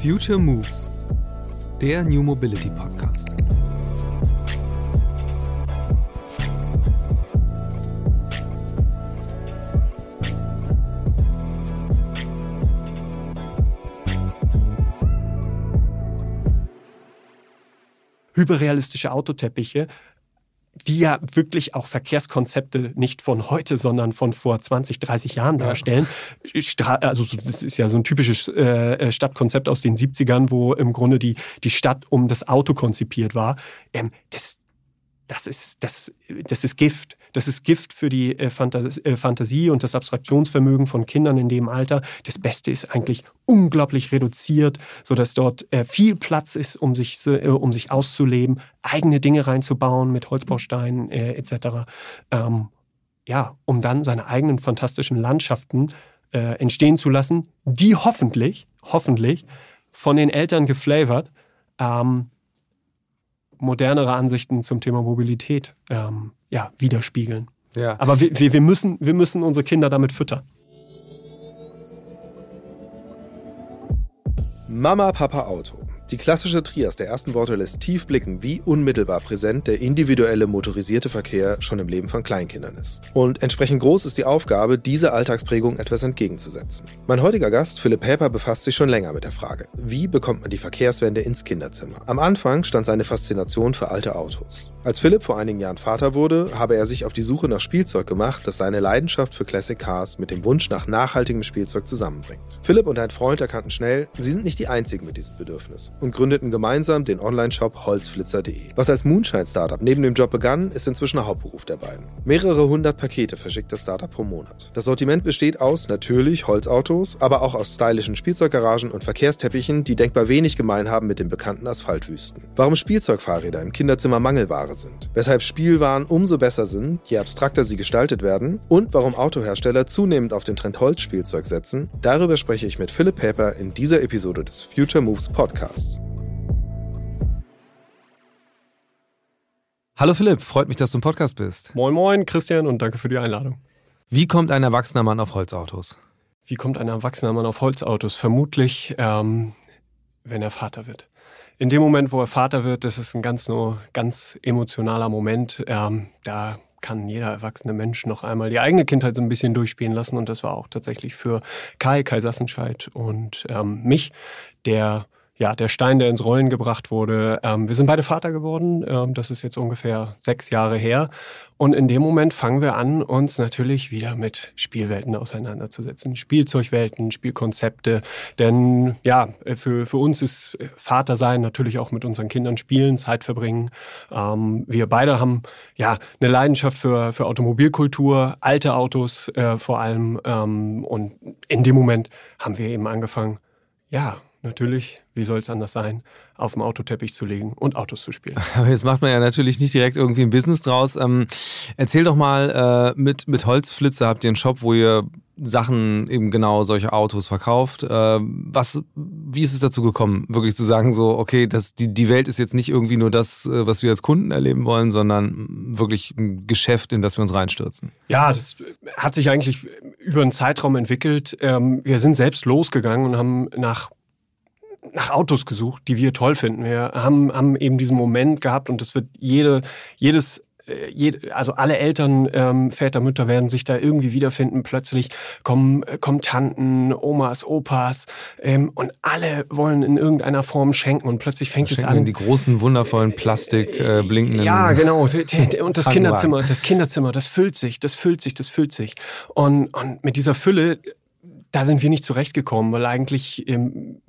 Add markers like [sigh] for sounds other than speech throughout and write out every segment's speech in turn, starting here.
Future Moves, der New Mobility Podcast. hyperrealistische Autoteppiche, die ja wirklich auch Verkehrskonzepte nicht von heute, sondern von vor 20, 30 Jahren darstellen. Ja. Also das ist ja so ein typisches äh, äh Stadtkonzept aus den 70ern, wo im Grunde die, die Stadt um das Auto konzipiert war. Ähm, das, das ist, das, das ist Gift. Das ist Gift für die äh, äh, Fantasie und das Abstraktionsvermögen von Kindern in dem Alter. Das Beste ist eigentlich unglaublich reduziert, sodass dort äh, viel Platz ist, um sich, um sich auszuleben, eigene Dinge reinzubauen mit Holzbausteinen etc. Ähm, ja, um dann seine eigenen fantastischen Landschaften entstehen zu lassen, die hoffentlich, hoffentlich von den Eltern geflavored ähm, modernere Ansichten zum Thema Mobilität ähm, ja, widerspiegeln. Ja. Aber wir, wir, müssen, wir müssen unsere Kinder damit füttern. Mama, Papa, Auto. Die klassische Trias der ersten Worte lässt tief blicken, wie unmittelbar präsent der individuelle motorisierte Verkehr schon im Leben von Kleinkindern ist. Und entsprechend groß ist die Aufgabe, dieser Alltagsprägung etwas entgegenzusetzen. Mein heutiger Gast, Philipp Häper, befasst sich schon länger mit der Frage, wie bekommt man die Verkehrswende ins Kinderzimmer? Am Anfang stand seine Faszination für alte Autos. Als Philipp vor einigen Jahren Vater wurde, habe er sich auf die Suche nach Spielzeug gemacht, das seine Leidenschaft für Classic Cars mit dem Wunsch nach nachhaltigem Spielzeug zusammenbringt. Philipp und ein Freund erkannten schnell, sie sind nicht die einzigen mit diesem Bedürfnis und gründeten gemeinsam den Online-Shop holzflitzer.de. Was als Moonshine-Startup neben dem Job begann, ist inzwischen ein Hauptberuf der beiden. Mehrere hundert Pakete verschickt das Startup pro Monat. Das Sortiment besteht aus natürlich Holzautos, aber auch aus stylischen Spielzeuggaragen und Verkehrsteppichen, die denkbar wenig gemein haben mit den bekannten Asphaltwüsten. Warum Spielzeugfahrräder im Kinderzimmer Mangelware sind, weshalb Spielwaren umso besser sind, je abstrakter sie gestaltet werden und warum Autohersteller zunehmend auf den Trend Holzspielzeug setzen, darüber spreche ich mit Philipp Paper in dieser Episode des Future Moves Podcasts. Hallo Philipp, freut mich, dass du im Podcast bist. Moin Moin Christian und danke für die Einladung. Wie kommt ein erwachsener Mann auf Holzautos? Wie kommt ein erwachsener Mann auf Holzautos? Vermutlich, ähm, wenn er Vater wird. In dem Moment, wo er Vater wird, das ist ein ganz nur ganz emotionaler Moment. Ähm, da kann jeder erwachsene Mensch noch einmal die eigene Kindheit so ein bisschen durchspielen lassen. Und das war auch tatsächlich für Kai, Kai Sassenscheid und ähm, mich der ja, der Stein, der ins Rollen gebracht wurde. Ähm, wir sind beide Vater geworden. Ähm, das ist jetzt ungefähr sechs Jahre her. Und in dem Moment fangen wir an, uns natürlich wieder mit Spielwelten auseinanderzusetzen. Spielzeugwelten, Spielkonzepte. Denn ja, für, für uns ist Vater sein natürlich auch mit unseren Kindern spielen, Zeit verbringen. Ähm, wir beide haben ja eine Leidenschaft für, für Automobilkultur, alte Autos äh, vor allem. Ähm, und in dem Moment haben wir eben angefangen, ja, natürlich, wie soll es anders sein, auf dem Autoteppich zu legen und Autos zu spielen. [laughs] Aber jetzt macht man ja natürlich nicht direkt irgendwie ein Business draus. Ähm, erzähl doch mal, äh, mit, mit Holzflitze habt ihr einen Shop, wo ihr Sachen, eben genau solche Autos verkauft. Äh, was, wie ist es dazu gekommen, wirklich zu sagen, so, okay, das, die, die Welt ist jetzt nicht irgendwie nur das, äh, was wir als Kunden erleben wollen, sondern wirklich ein Geschäft, in das wir uns reinstürzen? Ja, das hat sich eigentlich über einen Zeitraum entwickelt. Ähm, wir sind selbst losgegangen und haben nach nach Autos gesucht, die wir toll finden. Wir haben, haben eben diesen Moment gehabt und das wird jede, jedes äh, also alle Eltern, ähm, Väter, Mütter werden sich da irgendwie wiederfinden. Plötzlich kommen, äh, kommen Tanten, Omas, Opas ähm, und alle wollen in irgendeiner Form schenken und plötzlich fängt es an. Die großen, wundervollen Plastik äh, blinkenden. Ja, genau. [laughs] Und das Kinderzimmer, das Kinderzimmer, das füllt sich, das füllt sich, das füllt sich. Und, und mit dieser Fülle da sind wir nicht zurechtgekommen, weil eigentlich, ähm,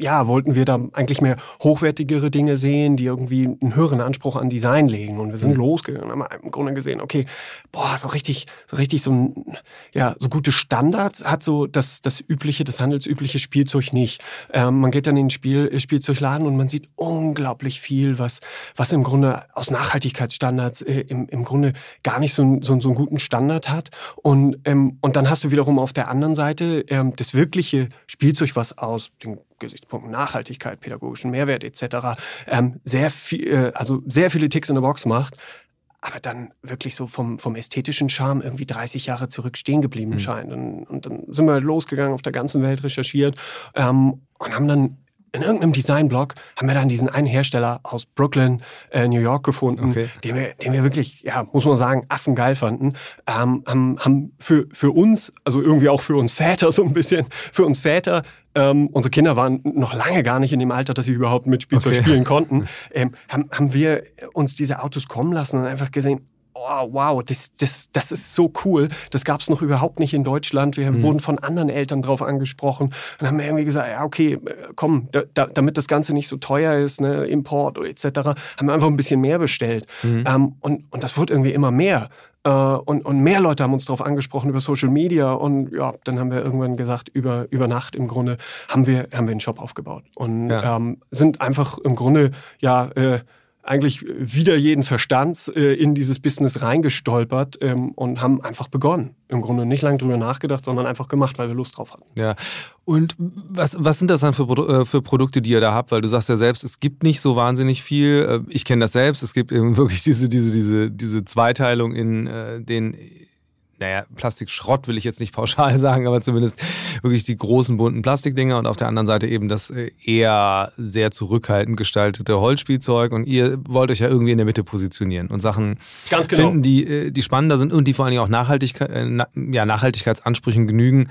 ja, wollten wir da eigentlich mehr hochwertigere Dinge sehen, die irgendwie einen höheren Anspruch an Design legen. Und wir sind mhm. losgegangen und haben im Grunde gesehen, okay, boah, so richtig, so richtig so ein, ja, so gute Standards hat so das, das übliche, das handelsübliche Spielzeug nicht. Ähm, man geht dann in den Spiel, Spielzeugladen und man sieht unglaublich viel, was, was im Grunde aus Nachhaltigkeitsstandards äh, im, im Grunde gar nicht so, so, so einen guten Standard hat. Und, ähm, und dann hast du wiederum auf der anderen Seite ähm, das wirkliche Spielzeug, was aus den Gesichtspunkten Nachhaltigkeit, pädagogischen Mehrwert etc. Ähm, sehr viel, äh, also sehr viele Ticks in der Box macht, aber dann wirklich so vom, vom ästhetischen Charme irgendwie 30 Jahre zurück stehen geblieben mhm. scheint. Und, und, dann sind wir halt losgegangen, auf der ganzen Welt recherchiert ähm, und haben dann in irgendeinem Designblog haben wir dann diesen einen Hersteller aus Brooklyn, äh, New York gefunden, okay. den, wir, den wir wirklich, ja, muss man sagen, affengeil fanden. Ähm, haben, haben für, für uns, also irgendwie auch für uns Väter so ein bisschen, für uns Väter ähm, unsere Kinder waren noch lange gar nicht in dem Alter, dass sie überhaupt mit Spielzeug okay. spielen konnten. [laughs] Ähm, haben, haben wir uns diese Autos kommen lassen und einfach gesehen, oh, wow, das, das, das ist so cool. Das gab es noch überhaupt nicht in Deutschland. Wir mhm. wurden von anderen Eltern drauf angesprochen und haben irgendwie gesagt, ja, okay, komm, da, damit das Ganze nicht so teuer ist, ne, Import etc., haben wir einfach ein bisschen mehr bestellt. Mhm. Ähm, und, und das wurde irgendwie immer mehr. Äh, und, und mehr Leute haben uns darauf angesprochen über Social Media. Und ja, dann haben wir irgendwann gesagt, über, über Nacht im Grunde haben wir, haben wir einen Shop aufgebaut. Und ja. ähm, sind einfach im Grunde, ja, äh, eigentlich wieder jeden Verstands äh, in dieses Business reingestolpert ähm, und haben einfach begonnen. Im Grunde nicht lange drüber nachgedacht, sondern einfach gemacht, weil wir Lust drauf hatten. Ja. Und was, was sind das dann für, äh, für Produkte, die ihr da habt? Weil du sagst ja selbst, es gibt nicht so wahnsinnig viel. Äh, ich kenne das selbst. Es gibt eben [laughs] wirklich diese, diese, diese, diese Zweiteilung in äh, den naja, Plastikschrott will ich jetzt nicht [laughs] pauschal sagen, aber zumindest wirklich die großen bunten Plastikdinger und auf der anderen Seite eben das äh, eher sehr zurückhaltend gestaltete Holzspielzeug und ihr wollt euch ja irgendwie in der Mitte positionieren und Sachen genau. finden, die, äh, die spannender sind und die vor allen Dingen auch Nachhaltigkeit, äh, ja, Nachhaltigkeitsansprüchen genügen.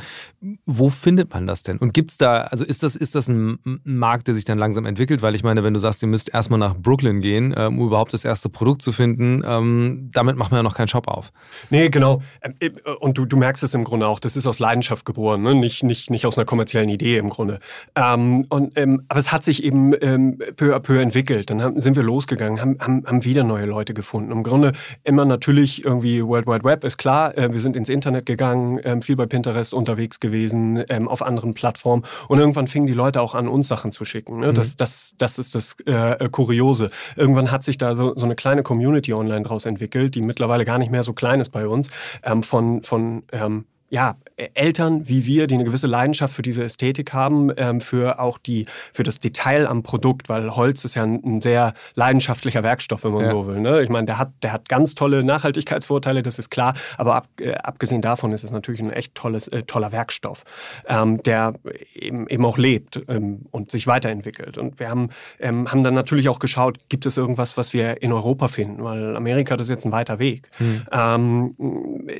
Wo findet man das denn? Und gibt's da, also ist das, ist das ein Markt, der sich dann langsam entwickelt? Weil ich meine, wenn du sagst, ihr müsst erstmal nach Brooklyn gehen, um überhaupt das erste Produkt zu finden, ähm, damit macht man ja noch keinen Shop auf. Nee, genau. Äh, und du, du merkst es im Grunde auch, das ist aus Leidenschaft geboren, ne? nicht, nicht, nicht aus einer kommerziellen Idee im Grunde. Ähm, und, ähm, aber es hat sich eben ähm, peu à peu entwickelt. Dann haben, sind wir losgegangen, haben, haben, haben wieder neue Leute gefunden. Im Grunde immer natürlich irgendwie World Wide Web ist klar. Äh, wir sind ins Internet gegangen, äh, viel bei Pinterest unterwegs gewesen, äh, auf anderen Plattformen. Und irgendwann fingen die Leute auch an, uns Sachen zu schicken. Ne? Mhm. Das, das, das ist das äh, Kuriose. Irgendwann hat sich da so, so eine kleine Community online draus entwickelt, die mittlerweile gar nicht mehr so klein ist bei uns, ähm, von, von ähm, ja, Eltern wie wir, die eine gewisse Leidenschaft für diese Ästhetik haben, ähm, für auch die, für das Detail am Produkt, weil Holz ist ja ein, ein sehr leidenschaftlicher Werkstoff, wenn man ja. so will. Ne? Ich meine, der hat, der hat ganz tolle Nachhaltigkeitsvorteile, das ist klar, aber ab, äh, abgesehen davon ist es natürlich ein echt tolles, äh, toller Werkstoff, ähm, der eben, eben auch lebt ähm, und sich weiterentwickelt. Und wir haben, ähm, haben dann natürlich auch geschaut, gibt es irgendwas, was wir in Europa finden, weil Amerika, das ist jetzt ein weiter Weg. Hm.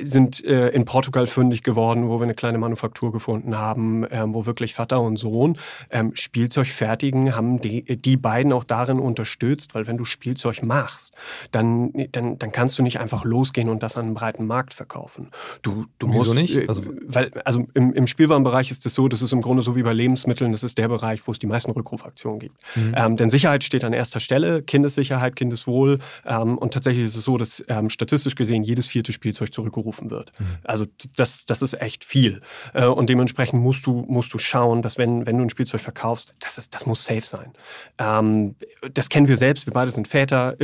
sind äh, in Portugal fündig geworden, wo wir eine kleine Manufaktur gefunden haben, ähm, wo wirklich Vater und Sohn ähm, Spielzeug fertigen, haben die, die beiden auch darin unterstützt, weil wenn du Spielzeug machst, dann, dann, dann kannst du nicht einfach losgehen und das an einem breiten Markt verkaufen. Du, du Wieso musst, nicht? Äh, also, weil, also im, im Spielwarenbereich ist es so, das ist im Grunde so wie bei Lebensmitteln, das ist der Bereich, wo es die meisten Rückrufaktionen gibt. Mhm. Ähm, denn Sicherheit steht an erster Stelle, Kindessicherheit, Kindeswohl ähm, und tatsächlich ist es so, dass ähm, statistisch gesehen jedes vierte Spielzeug zurückgerufen wird. Mhm. Also das, das ist echt viel. Äh, und dementsprechend musst du, musst du schauen, dass wenn, wenn du ein Spielzeug verkaufst, das, ist, das muss safe sein. Ähm, das kennen wir selbst, wir beide sind Väter.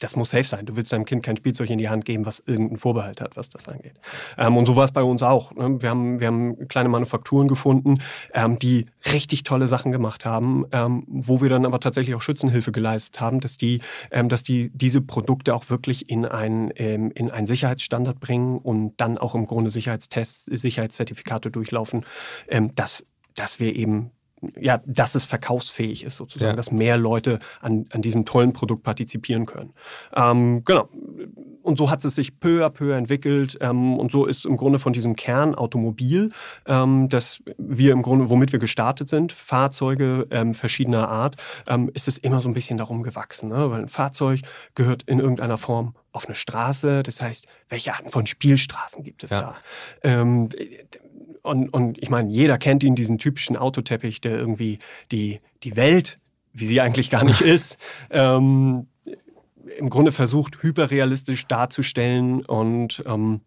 Das muss safe sein. Du willst deinem Kind kein Spielzeug in die Hand geben, was irgendeinen Vorbehalt hat, was das angeht. Ähm, und so war es bei uns auch. Ne? Wir, haben, wir haben kleine Manufakturen gefunden, ähm, die richtig tolle Sachen gemacht haben, ähm, wo wir dann aber tatsächlich auch Schützenhilfe geleistet haben, dass die, ähm, dass die diese Produkte auch wirklich in, ein, ähm, in einen Sicherheitsstandard bringen und dann auch im Grunde Sicherheitstests, Sicherheitszertifikate durchlaufen, ähm, dass, dass wir eben ja, dass es verkaufsfähig ist, sozusagen, ja. dass mehr Leute an, an diesem tollen Produkt partizipieren können. Ähm, genau. Und so hat es sich peu à peu entwickelt. Ähm, und so ist im Grunde von diesem Kern Automobil, ähm, das wir im Grunde, womit wir gestartet sind, Fahrzeuge ähm, verschiedener Art, ähm, ist es immer so ein bisschen darum gewachsen. Ne? Weil ein Fahrzeug gehört in irgendeiner Form auf eine Straße. Das heißt, welche Arten von Spielstraßen gibt es ja. da? Ähm, und, und ich meine, jeder kennt ihn, diesen typischen Autoteppich, der irgendwie die, die Welt, wie sie eigentlich gar nicht [laughs] ist, ähm, im Grunde versucht, hyperrealistisch darzustellen und ähm,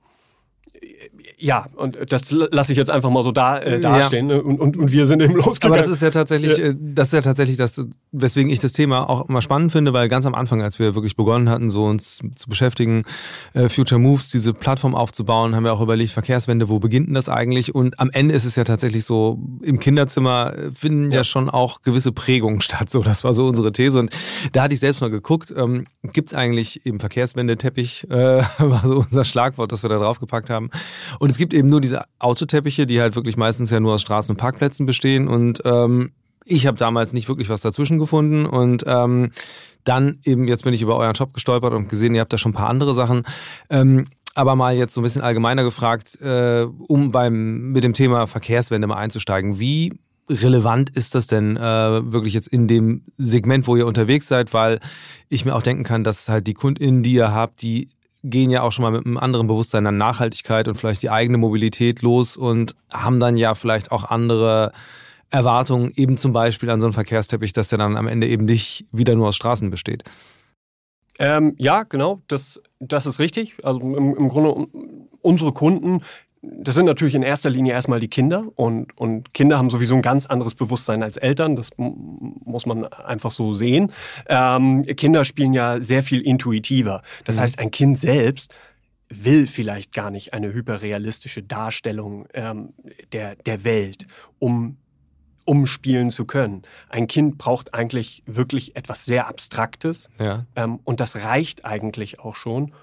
ja, und das lasse ich jetzt einfach mal so da, äh, dastehen. Ja. Ne? Und, und, und wir sind eben losgegangen. Aber das ist ja tatsächlich, ja. Äh, das ist ja tatsächlich das, weswegen ich das Thema auch immer spannend finde, weil ganz am Anfang, als wir wirklich begonnen hatten, so uns zu beschäftigen, äh, Future Moves, diese Plattform aufzubauen, haben wir auch überlegt, Verkehrswende, wo beginnt denn das eigentlich? Und am Ende ist es ja tatsächlich so, im Kinderzimmer finden ja, ja schon auch gewisse Prägungen [laughs] statt. So, das war so unsere These. Und da hatte ich selbst mal geguckt, ähm, gibt es eigentlich eben Verkehrswendeteppich, äh, [laughs] war so unser Schlagwort, das wir da draufgepackt haben. Und Und es gibt eben nur diese Autoteppiche, die halt wirklich meistens ja nur aus Straßen und Parkplätzen bestehen. Und ähm, ich habe damals nicht wirklich was dazwischen gefunden. Und ähm, dann eben, jetzt bin ich über euren Shop gestolpert und gesehen, ihr habt da schon ein paar andere Sachen. Ähm, aber mal jetzt so ein bisschen allgemeiner gefragt, äh, um beim mit dem Thema Verkehrswende mal einzusteigen. Wie relevant ist das denn äh, wirklich jetzt in dem Segment, wo ihr unterwegs seid? Weil ich mir auch denken kann, dass halt die KundInnen, die ihr habt, die gehen ja auch schon mal mit einem anderen Bewusstsein an Nachhaltigkeit und vielleicht die eigene Mobilität los und haben dann ja vielleicht auch andere Erwartungen, eben zum Beispiel an so einen Verkehrsteppich, dass der dann am Ende eben nicht wieder nur aus Straßen besteht. Ähm, ja, genau, das, das ist richtig. Also im, im Grunde unsere Kunden, das sind natürlich in erster Linie erstmal die Kinder und, und Kinder haben sowieso ein ganz anderes Bewusstsein als Eltern, das muss man einfach so sehen. Ähm, Kinder spielen ja sehr viel intuitiver. Das mhm. heißt, ein Kind selbst will vielleicht gar nicht eine hyperrealistische Darstellung ähm, der, der Welt, um umspielen zu können. Ein Kind braucht eigentlich wirklich etwas sehr Abstraktes ja. ähm, und das reicht eigentlich auch schon,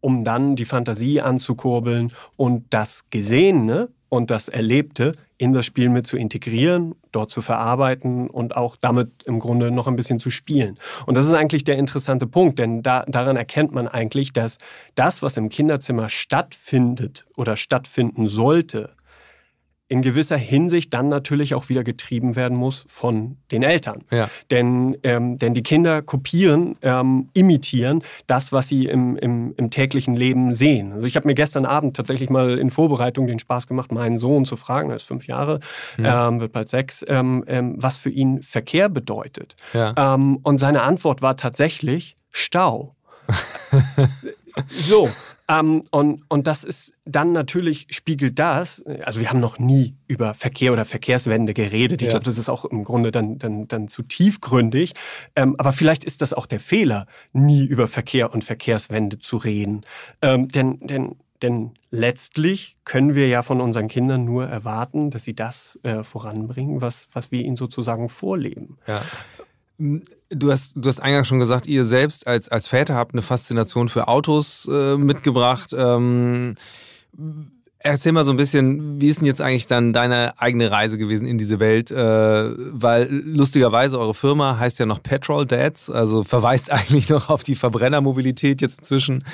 um dann die Fantasie anzukurbeln und das Gesehene und das Erlebte in das Spiel mit zu integrieren, dort zu verarbeiten und auch damit im Grunde noch ein bisschen zu spielen. Und das ist eigentlich der interessante Punkt, denn da, daran erkennt man eigentlich, dass das, was im Kinderzimmer stattfindet oder stattfinden sollte, in gewisser Hinsicht dann natürlich auch wieder getrieben werden muss von den Eltern. Ja. Denn, ähm, denn die Kinder kopieren, ähm, imitieren das, was sie im, im, im täglichen Leben sehen. Also ich habe mir gestern Abend tatsächlich mal in Vorbereitung den Spaß gemacht, meinen Sohn zu fragen, er ist fünf Jahre, ja. ähm, wird bald sechs, ähm, ähm, was für ihn Verkehr bedeutet. Ja. Ähm, und seine Antwort war tatsächlich Stau. [laughs] so, ähm, und, und das ist dann natürlich, spiegelt das, also wir haben noch nie über Verkehr oder Verkehrswende geredet. Ich ja. glaube, das ist auch im Grunde dann, dann, dann zu tiefgründig. Ähm, aber vielleicht ist das auch der Fehler, nie über Verkehr und Verkehrswende zu reden. Ähm, denn, denn, denn letztlich können wir ja von unseren Kindern nur erwarten, dass sie das äh, voranbringen, was, was wir ihnen sozusagen vorleben. Ja. Du hast, du hast eingangs schon gesagt, ihr selbst als, als Väter habt eine Faszination für Autos äh, mitgebracht. Ähm, Erzähl mal so ein bisschen, wie ist denn jetzt eigentlich dann deine eigene Reise gewesen in diese Welt? Äh, weil lustigerweise eure Firma heißt ja noch Petrol Dads, also verweist [laughs] eigentlich noch auf die Verbrennermobilität jetzt inzwischen.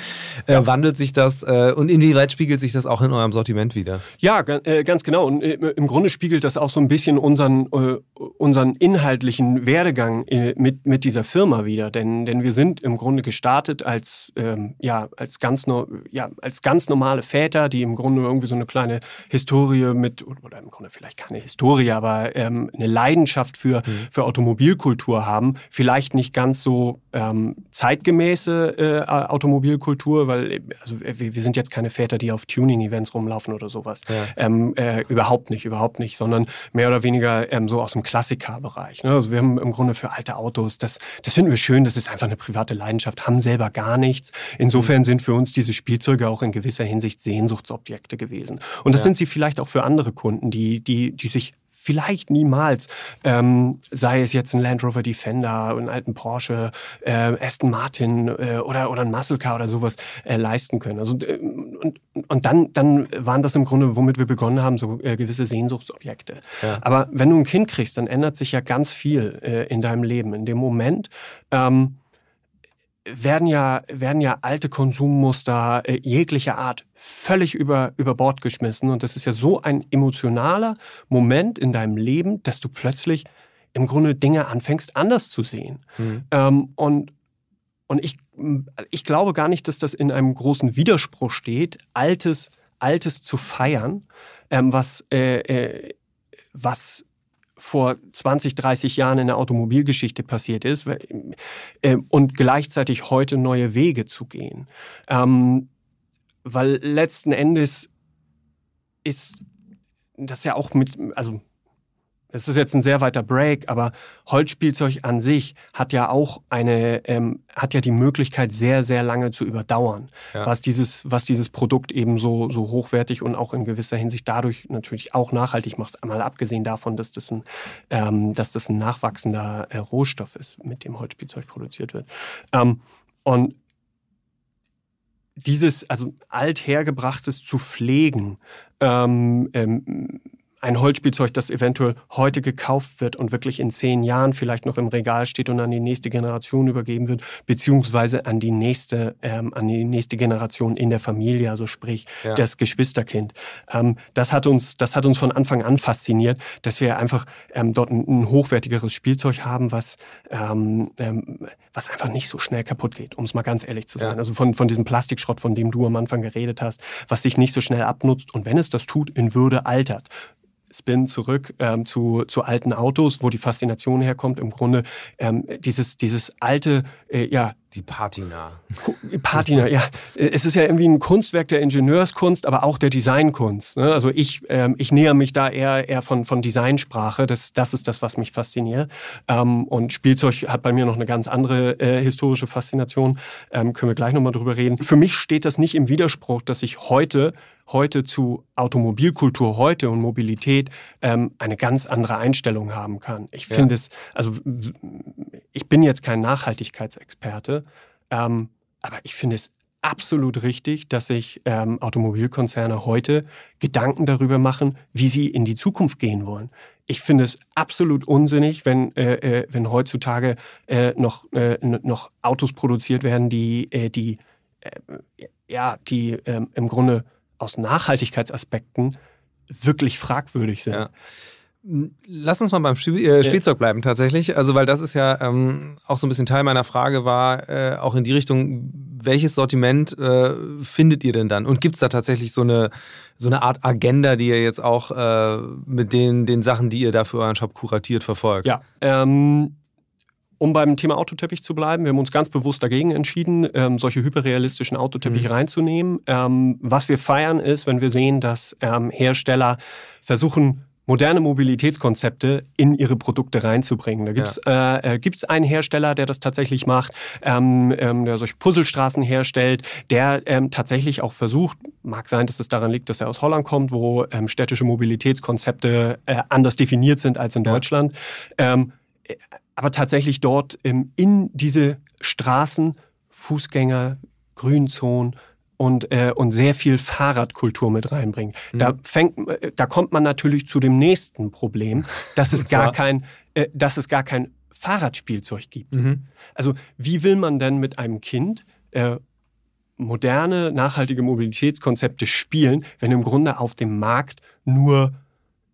Äh, ja. Wandelt sich das äh, und inwieweit spiegelt sich das auch in eurem Sortiment wieder? Ja, äh, ganz genau. Und äh, im Grunde spiegelt das auch so ein bisschen unseren, äh, unseren inhaltlichen Werdegang mit, mit dieser Firma wieder. Denn, denn wir sind im Grunde gestartet als, ähm, ja, als, ganz, ja, als ganz normale Väter, die im Grunde irgendwie irgendwie so eine kleine Historie mit, oder im Grunde vielleicht keine Historie, aber ähm, eine Leidenschaft für, mhm. für Automobilkultur haben. Vielleicht nicht ganz so ähm, zeitgemäße äh, Automobilkultur, weil also wir, wir, sind jetzt keine Väter, die auf Tuning-Events rumlaufen oder sowas. Ja. Ähm, äh, überhaupt nicht, überhaupt nicht, sondern mehr oder weniger ähm, so aus dem Klassikerbereich. Ne? Also wir haben im Grunde für alte Autos, das, das finden wir schön, das ist einfach eine private Leidenschaft, haben selber gar nichts. Insofern mhm. sind für uns diese Spielzeuge auch in gewisser Hinsicht Sehnsuchtsobjekte gewesen gewesen. Und das ja. sind sie vielleicht auch für andere Kunden, die, die, die sich vielleicht niemals, ähm, sei es jetzt ein Land Rover Defender, einen alten Porsche, äh, Aston Martin äh, oder, oder ein Muscle Car oder sowas äh, leisten können. Also, äh, und, und dann, dann waren das im Grunde, womit wir begonnen haben, so äh, gewisse Sehnsuchtsobjekte. Ja. Aber wenn du ein Kind kriegst, dann ändert sich ja ganz viel äh, in deinem Leben. In dem Moment, ähm, werden ja, werden ja alte Konsummuster äh, jeglicher Art völlig über, über Bord geschmissen. Und das ist ja so ein emotionaler Moment in deinem Leben, dass du plötzlich im Grunde Dinge anfängst anders zu sehen. Mhm. Ähm, und und ich, ich glaube gar nicht, dass das in einem großen Widerspruch steht, Altes, Altes zu feiern, ähm, was, äh, äh, was vor 20, 30 Jahren in der Automobilgeschichte passiert ist äh, und gleichzeitig heute neue Wege zu gehen. Ähm, weil letzten Endes ist das ja auch mit, also das ist jetzt ein sehr weiter Break, aber Holzspielzeug an sich hat ja auch eine, ähm, hat ja die Möglichkeit, sehr, sehr lange zu überdauern. Ja. Was dieses, was dieses Produkt eben so, so hochwertig und auch in gewisser Hinsicht dadurch natürlich auch nachhaltig macht. Einmal abgesehen davon, dass das ein, ähm, dass das ein nachwachsender äh, Rohstoff ist, mit dem Holzspielzeug produziert wird. Ähm, und dieses, also althergebrachtes zu pflegen, ähm, ähm, ein Holzspielzeug, das eventuell heute gekauft wird und wirklich in zehn Jahren vielleicht noch im Regal steht und an die nächste Generation übergeben wird, beziehungsweise an die nächste, ähm, an die nächste Generation in der Familie, also sprich ja. das Geschwisterkind. Ähm, das hat uns, das hat uns von Anfang an fasziniert, dass wir einfach ähm, dort ein, ein, hochwertigeres Spielzeug haben, was, ähm, ähm, was einfach nicht so schnell kaputt geht, um es mal ganz ehrlich zu sein. Ja. Also von, von diesem Plastikschrott, von dem du am Anfang geredet hast, was sich nicht so schnell abnutzt und wenn es das tut, in Würde altert. Spin zurück ähm, zu, zu alten Autos, wo die Faszination herkommt. Im Grunde ähm, dieses, dieses alte, äh, ja, die Patina. Patina, ja. Es ist ja irgendwie ein Kunstwerk der Ingenieurskunst, aber auch der Designkunst. Ne? Also ich, ähm, ich näher mich da eher, eher von, von Designsprache. Das, das ist das, was mich fasziniert. Ähm, und Spielzeug hat bei mir noch eine ganz andere äh, historische Faszination. Ähm, können wir gleich nochmal drüber reden. Für mich steht das nicht im Widerspruch, dass ich heute heute zu Automobilkultur heute und Mobilität ähm, eine ganz andere Einstellung haben kann. Ich ja. finde es, also ich bin jetzt kein Nachhaltigkeitsexperte, ähm, aber ich finde es absolut richtig, dass sich ähm, Automobilkonzerne heute Gedanken darüber machen, wie sie in die Zukunft gehen wollen. Ich finde es absolut unsinnig, wenn, äh, äh wenn heutzutage äh, noch, äh, noch Autos produziert werden, die, äh, die, ja, die ähm, im Grunde aus Nachhaltigkeitsaspekten wirklich fragwürdig sind. Ja. Lass uns mal beim Spiel, äh, Spielzeug bleiben tatsächlich. Also, weil das ist ja ähm, auch so ein bisschen Teil meiner Frage war, äh, auch in die Richtung, welches Sortiment äh, findet ihr denn dann? Und gibt es da tatsächlich so eine, so eine Art Agenda, die ihr jetzt auch äh, mit den, den Sachen, die ihr da für euren Shop kuratiert, verfolgt? Ja, ähm, um beim Thema Autoteppich zu bleiben, wir haben uns ganz bewusst dagegen entschieden, ähm, solche hyperrealistischen Autoteppiche mhm. reinzunehmen. Ähm, was wir feiern ist, wenn wir sehen, dass ähm, Hersteller versuchen, moderne Mobilitätskonzepte in ihre Produkte reinzubringen. Da gibt's ja. äh, äh, einen Hersteller, der das tatsächlich macht, ähm, ähm, der solche Puzzlestraßen herstellt, der ähm, tatsächlich auch versucht, mag sein, dass es daran liegt, dass er aus Holland kommt, wo ähm, städtische Mobilitätskonzepte äh, anders definiert sind als in Deutschland. Ähm, aber tatsächlich dort ähm, in diese Straßen Fußgänger, Grünzonen und, äh, und sehr viel Fahrradkultur mit reinbringen. Mhm. Da, fängt, äh, da kommt man natürlich zu dem nächsten Problem, [laughs] dass es, gar kein, äh, dass es gar kein Fahrradspielzeug gibt. Mhm. Also wie will man denn mit einem Kind äh, moderne, nachhaltige Mobilitätskonzepte spielen, wenn im Grunde auf dem Markt nur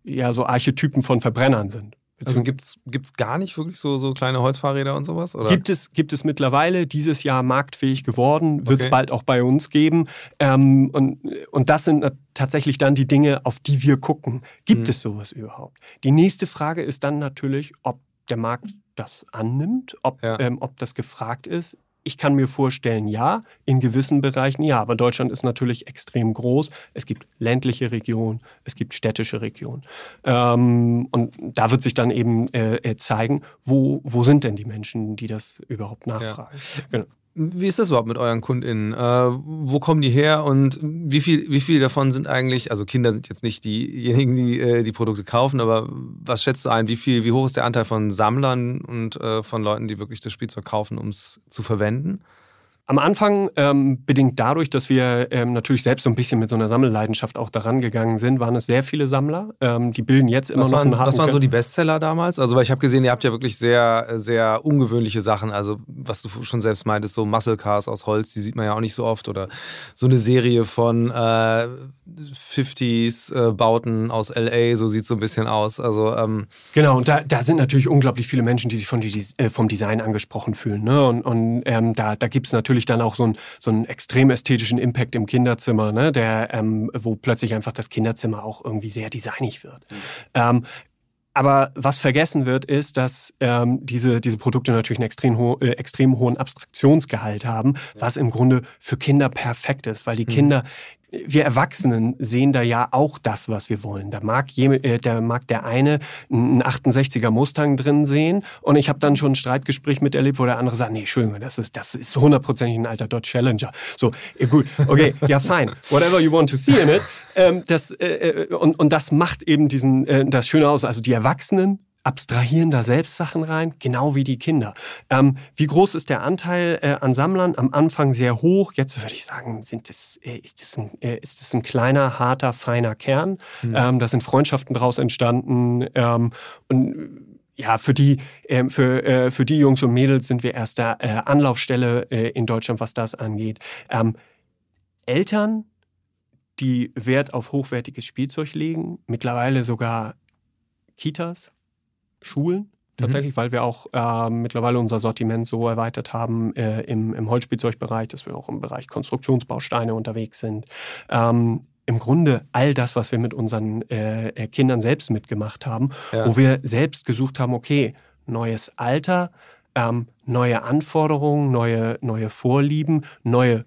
ja, so Archetypen von Verbrennern sind? Also gibt es gar nicht wirklich so, so kleine Holzfahrräder und sowas? Oder? Gibt, es, gibt es mittlerweile, dieses Jahr marktfähig geworden, wird es okay. bald auch bei uns geben. Ähm, und, und das sind tatsächlich dann die Dinge, auf die wir gucken. Gibt mhm. es sowas überhaupt? Die nächste Frage ist dann natürlich, ob der Markt das annimmt, ob, ja. ähm, ob das gefragt ist. Ich kann mir vorstellen, ja, in gewissen Bereichen ja, aber Deutschland ist natürlich extrem groß. Es gibt ländliche Regionen, es gibt städtische Regionen. Ähm, und da wird sich dann eben äh, äh zeigen, wo, wo sind denn die Menschen, die das überhaupt nachfragen. Ja. Genau. Wie ist das überhaupt mit euren KundInnen? Äh, wo kommen die her und wie viel, wie viel davon sind eigentlich, also Kinder sind jetzt nicht diejenigen, die äh, die Produkte kaufen, aber was schätzt du ein, wie viel, wie hoch ist der Anteil von Sammlern und äh, von Leuten, die wirklich das Spielzeug kaufen, um es zu verwenden? Am Anfang, ähm, bedingt dadurch, dass wir ähm, natürlich selbst so ein bisschen mit so einer Sammelleidenschaft auch daran gegangen sind, waren es sehr viele Sammler. Ähm, die bilden jetzt immer was noch waren, einen Was waren so die Bestseller damals? Also, weil ich habe gesehen, ihr habt ja wirklich sehr, sehr ungewöhnliche Sachen. Also, was du schon selbst meintest, so Muscle Cars aus Holz, die sieht man ja auch nicht so oft. Oder so eine Serie von äh, 50s-Bauten äh, aus LA, so sieht es so ein bisschen aus. Also, ähm genau, und da, da sind natürlich unglaublich viele Menschen, die sich von die, äh, vom Design angesprochen fühlen. Ne? Und, und ähm, da, da gibt es natürlich natürlich dann auch so, ein, so einen extrem ästhetischen Impact im Kinderzimmer, ne? der, ähm, wo plötzlich einfach das Kinderzimmer auch irgendwie sehr designig wird. Mhm. Ähm, aber was vergessen wird, ist, dass ähm, diese, diese Produkte natürlich einen extrem, ho äh, extrem hohen Abstraktionsgehalt haben, was im Grunde für Kinder perfekt ist, weil die mhm. Kinder wir Erwachsenen sehen da ja auch das, was wir wollen. Da mag, je, äh, da mag der eine einen 68er Mustang drin sehen und ich habe dann schon ein Streitgespräch miterlebt, wo der andere sagt, nee, Entschuldigung, das ist, das ist hundertprozentig ein alter Dodge Challenger. So, gut, okay, ja, fine, whatever you want to see in it. Ähm, das, äh, äh, und, und das macht eben diesen, äh, das Schöne aus. Also die Erwachsenen abstrahieren da selbst Sachen rein, genau wie die Kinder. Ähm, wie groß ist der Anteil äh, an Sammlern? Am Anfang sehr hoch. Jetzt würde ich sagen, sind das, äh, ist, das ein, äh, ist das ein kleiner, harter, feiner Kern. Mhm. Ähm, da sind Freundschaften daraus entstanden. Ähm, und ja, für die, äh, für, äh, für die Jungs und Mädels sind wir erste äh, Anlaufstelle äh, in Deutschland, was das angeht. Ähm, Eltern, die Wert auf hochwertiges Spielzeug legen, mittlerweile sogar Kitas, Schulen, mhm. tatsächlich, mhm. weil wir auch äh, mittlerweile unser Sortiment so erweitert haben äh, im, im Holzspielzeugbereich, dass wir auch im Bereich Konstruktionsbausteine unterwegs sind. Ähm, im Grunde all das, was wir mit unseren äh, äh, Kindern selbst mitgemacht haben, ja. wo wir selbst gesucht haben, okay, neues Alter, ähm, neue Anforderungen, neue, neue Vorlieben, neue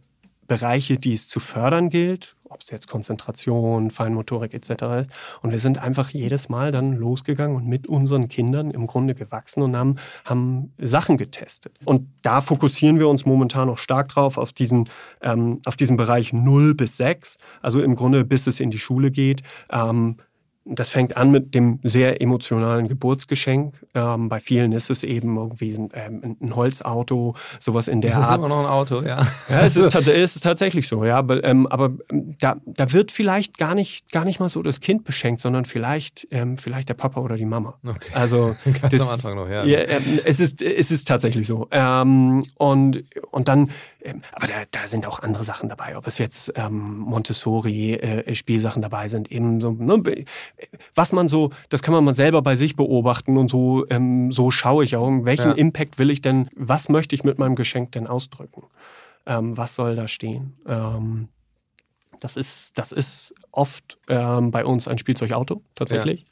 Bereiche, die es zu fördern gilt, ob es jetzt Konzentration, Feinmotorik etc. ist. Und wir sind einfach jedes Mal dann losgegangen und mit unseren Kindern im Grunde gewachsen und haben, haben Sachen getestet. Und da fokussieren wir uns momentan noch stark drauf, auf diesen, ähm, auf diesen Bereich 0 bis 6, also im Grunde bis es in die Schule geht. Ähm, das fängt an mit dem sehr emotionalen Geburtsgeschenk. Ähm, bei vielen ist es eben irgendwie ein, ähm, ein Holzauto, sowas in der Art. Es ist immer noch ein Auto, ja. Ja, es ist, [laughs] es ist tatsächlich so, ja. Aber, ähm, aber ähm, da, da wird vielleicht gar nicht, gar nicht mal so das Kind beschenkt, sondern vielleicht, ähm, vielleicht der Papa oder die Mama. Okay. Also [laughs] ganz das, am Anfang noch, ja. ja ähm, es, ist, es ist tatsächlich so. und, und dann aber da, da sind auch andere Sachen dabei, ob es jetzt ähm, Montessori-Spielsachen äh, dabei sind, eben so, ne, was man so, das kann man mal selber bei sich beobachten und so, ähm, so schaue ich auch, welchen ja. Impact will ich denn, was möchte ich mit meinem Geschenk denn ausdrücken? Ähm, was soll da stehen? Ähm, das ist, das ist oft ähm, bei uns ein Spielzeugauto tatsächlich. Ja.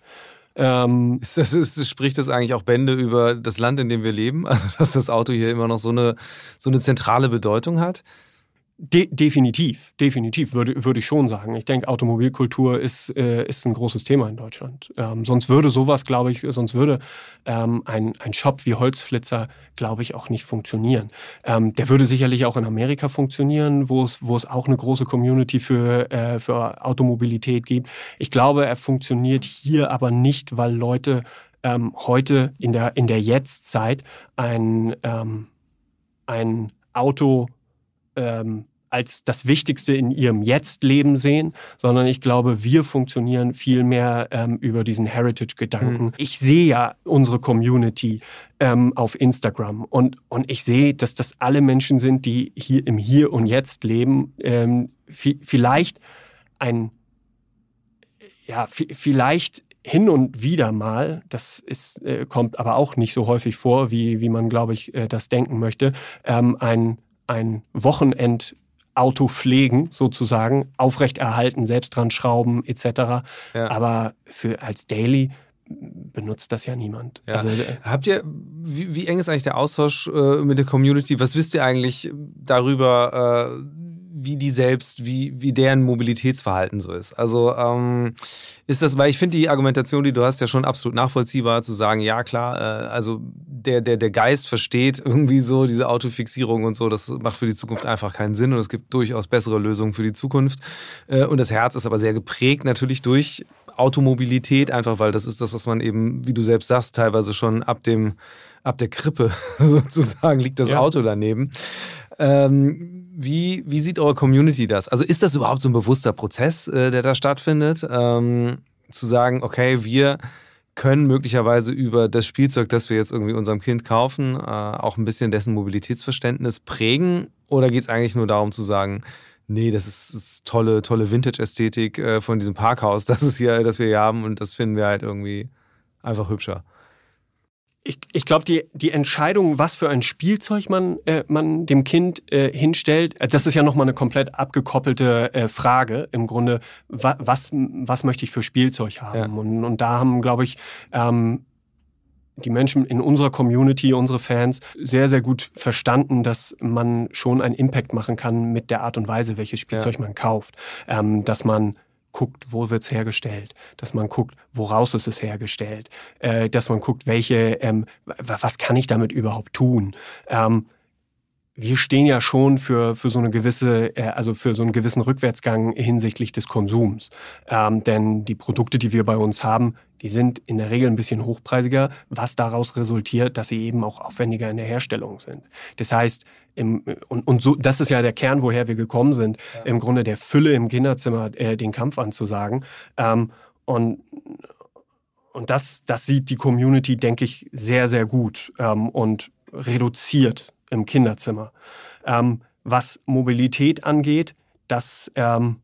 Ähm, ist das, ist, spricht das eigentlich auch Bände über das Land, in dem wir leben? Also, dass das Auto hier immer noch so eine, so eine zentrale Bedeutung hat? De definitiv, definitiv, würde, würde ich schon sagen. Ich denke, Automobilkultur ist, äh, ist ein großes Thema in Deutschland. Ähm, sonst würde sowas, glaube ich, sonst würde ähm, ein, ein Shop wie Holzflitzer, glaube ich, auch nicht funktionieren. Ähm, der würde sicherlich auch in Amerika funktionieren, wo es, wo es auch eine große Community für, äh, für Automobilität gibt. Ich glaube, er funktioniert hier aber nicht, weil Leute ähm, heute in der, in der Jetztzeit ein, ähm, ein Auto ähm, als das Wichtigste in ihrem Jetzt-Leben sehen, sondern ich glaube, wir funktionieren viel mehr ähm, über diesen Heritage-Gedanken. Mhm. Ich sehe ja unsere Community ähm, auf Instagram und, und ich sehe, dass das alle Menschen sind, die hier im Hier und Jetzt leben, ähm, vielleicht ein, ja, vielleicht hin und wieder mal, das ist, äh, kommt aber auch nicht so häufig vor, wie, wie man, glaube ich, äh, das denken möchte, ähm, ein, ein Wochenend Auto pflegen, sozusagen, aufrechterhalten, selbst dran schrauben, etc. Ja. Aber für als Daily benutzt das ja niemand. Ja. Also, äh, Habt ihr, wie, wie, eng ist eigentlich der Austausch äh, mit der Community? Was wisst ihr eigentlich darüber, äh, wie die selbst, wie, wie deren Mobilitätsverhalten so ist. Also ähm, ist das, weil ich finde die Argumentation, die du hast, ja schon absolut nachvollziehbar, zu sagen, ja klar, äh, also der, der, der Geist versteht [laughs] irgendwie so diese Autofixierung und so, das macht für die Zukunft einfach keinen Sinn und es gibt durchaus bessere Lösungen für die Zukunft. Äh, und das Herz ist aber sehr geprägt natürlich durch Automobilität, einfach weil das ist das, was man eben, wie du selbst sagst, teilweise schon ab dem ab der Krippe [laughs] sozusagen liegt das ja. Auto daneben. Ähm, wie, wie sieht eure Community das? Also ist das überhaupt so ein bewusster Prozess, äh, der da stattfindet? Ähm, zu sagen, okay, wir können möglicherweise über das Spielzeug, das wir jetzt irgendwie unserem Kind kaufen, äh, auch ein bisschen dessen Mobilitätsverständnis prägen? Oder geht es eigentlich nur darum zu sagen, nee, das ist, ist tolle, tolle Vintage-Ästhetik äh, von diesem Parkhaus, [laughs] das ist hier, das wir hier haben und das finden wir halt irgendwie einfach hübscher? Ich, ich glaube, die, die Entscheidung, was für ein Spielzeug man, äh, man dem Kind äh, hinstellt, äh, das ist ja nochmal eine komplett abgekoppelte äh, Frage. Im Grunde, wa, was, was möchte ich für Spielzeug haben? Ja. Und, und da haben, glaube ich, ähm, die Menschen in unserer Community, unsere Fans, sehr, sehr gut verstanden, dass man schon einen Impact machen kann mit der Art und Weise, welches Spielzeug ja. man kauft. Ähm, dass man guckt, wo wird es hergestellt, dass man guckt, woraus ist es hergestellt, äh, dass man guckt, welche, ähm, was kann ich damit überhaupt tun. Ähm, wir stehen ja schon für, für so eine gewisse, äh, also für so einen gewissen Rückwärtsgang hinsichtlich des Konsums. Ähm, denn die Produkte, die wir bei uns haben, die sind in der Regel ein bisschen hochpreisiger, was daraus resultiert, dass sie eben auch aufwendiger in der Herstellung sind. Das heißt, im, und, und so, das ist ja der Kern, woher wir gekommen sind, ja. im Grunde der Fülle im Kinderzimmer äh, den Kampf anzusagen. Ähm, und und das, das sieht die Community, denke ich, sehr, sehr gut ähm, und reduziert im Kinderzimmer. Ähm, was Mobilität angeht, das ähm,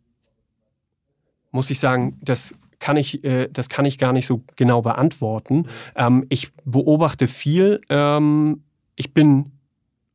muss ich sagen, das kann ich, äh, das kann ich gar nicht so genau beantworten. Ähm, ich beobachte viel. Ähm, ich bin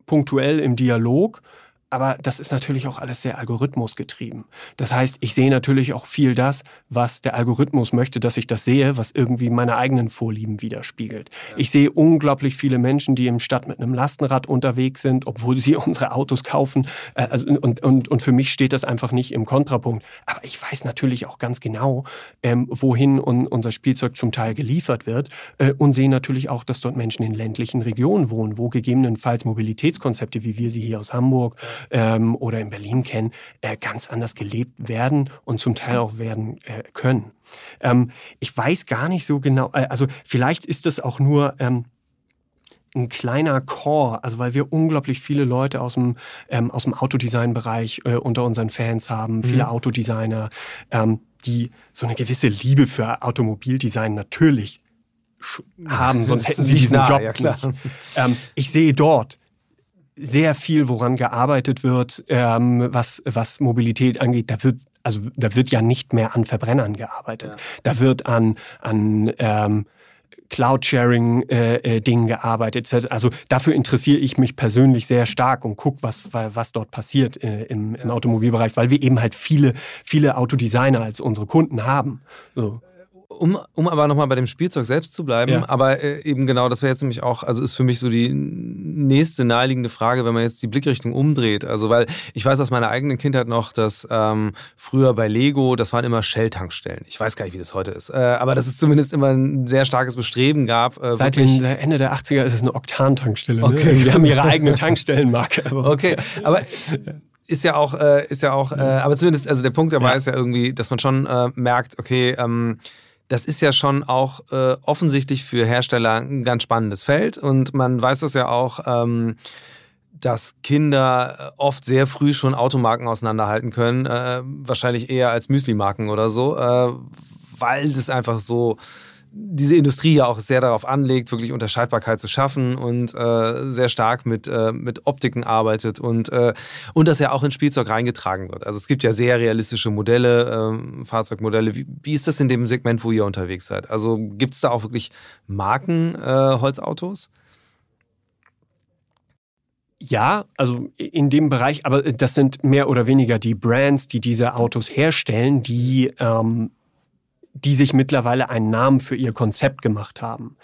punktuell im Dialog aber das ist natürlich auch alles sehr algorithmusgetrieben. Das heißt, ich sehe natürlich auch viel das, was der Algorithmus möchte, dass ich das sehe, was irgendwie meine eigenen Vorlieben widerspiegelt. Ja. Ich sehe unglaublich viele Menschen, die im Stadt mit einem Lastenrad unterwegs sind, obwohl sie [laughs] unsere Autos kaufen. Äh, also, und, und, und für mich steht das einfach nicht im Kontrapunkt. Aber ich weiß natürlich auch ganz genau, ähm, wohin unser Spielzeug zum Teil geliefert wird äh, und sehe natürlich auch, dass dort Menschen in ländlichen Regionen wohnen, wo gegebenenfalls Mobilitätskonzepte, wie wir sie hier aus Hamburg ähm, oder in Berlin kennen, äh, ganz anders gelebt werden und zum Teil auch werden äh, können. Ähm, ich weiß gar nicht so genau, äh, also vielleicht ist das auch nur... Ähm, ein kleiner Core, also weil wir unglaublich viele Leute aus dem, ähm, aus dem Autodesign-Bereich äh, unter unseren Fans haben, viele mhm. Autodesigner, ähm, die so eine gewisse Liebe für Automobildesign natürlich haben, [laughs] sonst hätten sie diesen nah, Job ja, nicht. Ähm, ich sehe dort sehr viel, woran gearbeitet wird, ähm, was, was Mobilität angeht. Da wird, also da wird ja nicht mehr an Verbrennern gearbeitet. Ja. Da wird an, an ähm, Cloud-Sharing-Dingen äh, äh, gearbeitet. Also dafür interessiere ich mich persönlich sehr stark und gucke, was, was dort passiert äh, im, im Automobilbereich, weil wir eben halt viele, viele Autodesigner als unsere Kunden haben. So. Um, um aber nochmal bei dem Spielzeug selbst zu bleiben, ja. aber äh, eben genau, das wäre jetzt nämlich auch, also ist für mich so die nächste naheliegende Frage, wenn man jetzt die Blickrichtung umdreht. Also, weil ich weiß aus meiner eigenen Kindheit noch, dass ähm, früher bei Lego, das waren immer Shell-Tankstellen. Ich weiß gar nicht, wie das heute ist, äh, aber dass es zumindest immer ein sehr starkes Bestreben gab. Äh, Seit dem Ende der 80er ist es eine Oktan-Tankstelle. Ne? Okay. Ne? [laughs] Wir haben ihre eigene Tankstellenmarke. Aber okay, [laughs] aber ist ja auch, äh, ist ja auch, äh, aber zumindest, also der Punkt dabei ja. ist ja irgendwie, dass man schon äh, merkt, okay, ähm, das ist ja schon auch äh, offensichtlich für Hersteller ein ganz spannendes Feld und man weiß das ja auch. Ähm, dass Kinder äh, oft sehr früh schon Automarken auseinanderhalten können, äh, wahrscheinlich eher als Müslimarken oder so, äh, weil das einfach so diese Industrie ja auch sehr darauf anlegt, wirklich Unterscheidbarkeit zu schaffen und äh, sehr stark mit, äh, mit Optiken arbeitet und, äh, und das ja auch ins Spielzeug reingetragen wird. Also es gibt ja sehr realistische Modelle, äh, Fahrzeugmodelle. Wie, wie ist das in dem Segment, wo ihr unterwegs seid? Also gibt es da auch wirklich Marken äh? Ja, also in dem Bereich, aber das sind mehr oder weniger die Brands, die diese Autos herstellen, die ähm, die sich mittlerweile einen Namen für ihr Konzept gemacht haben.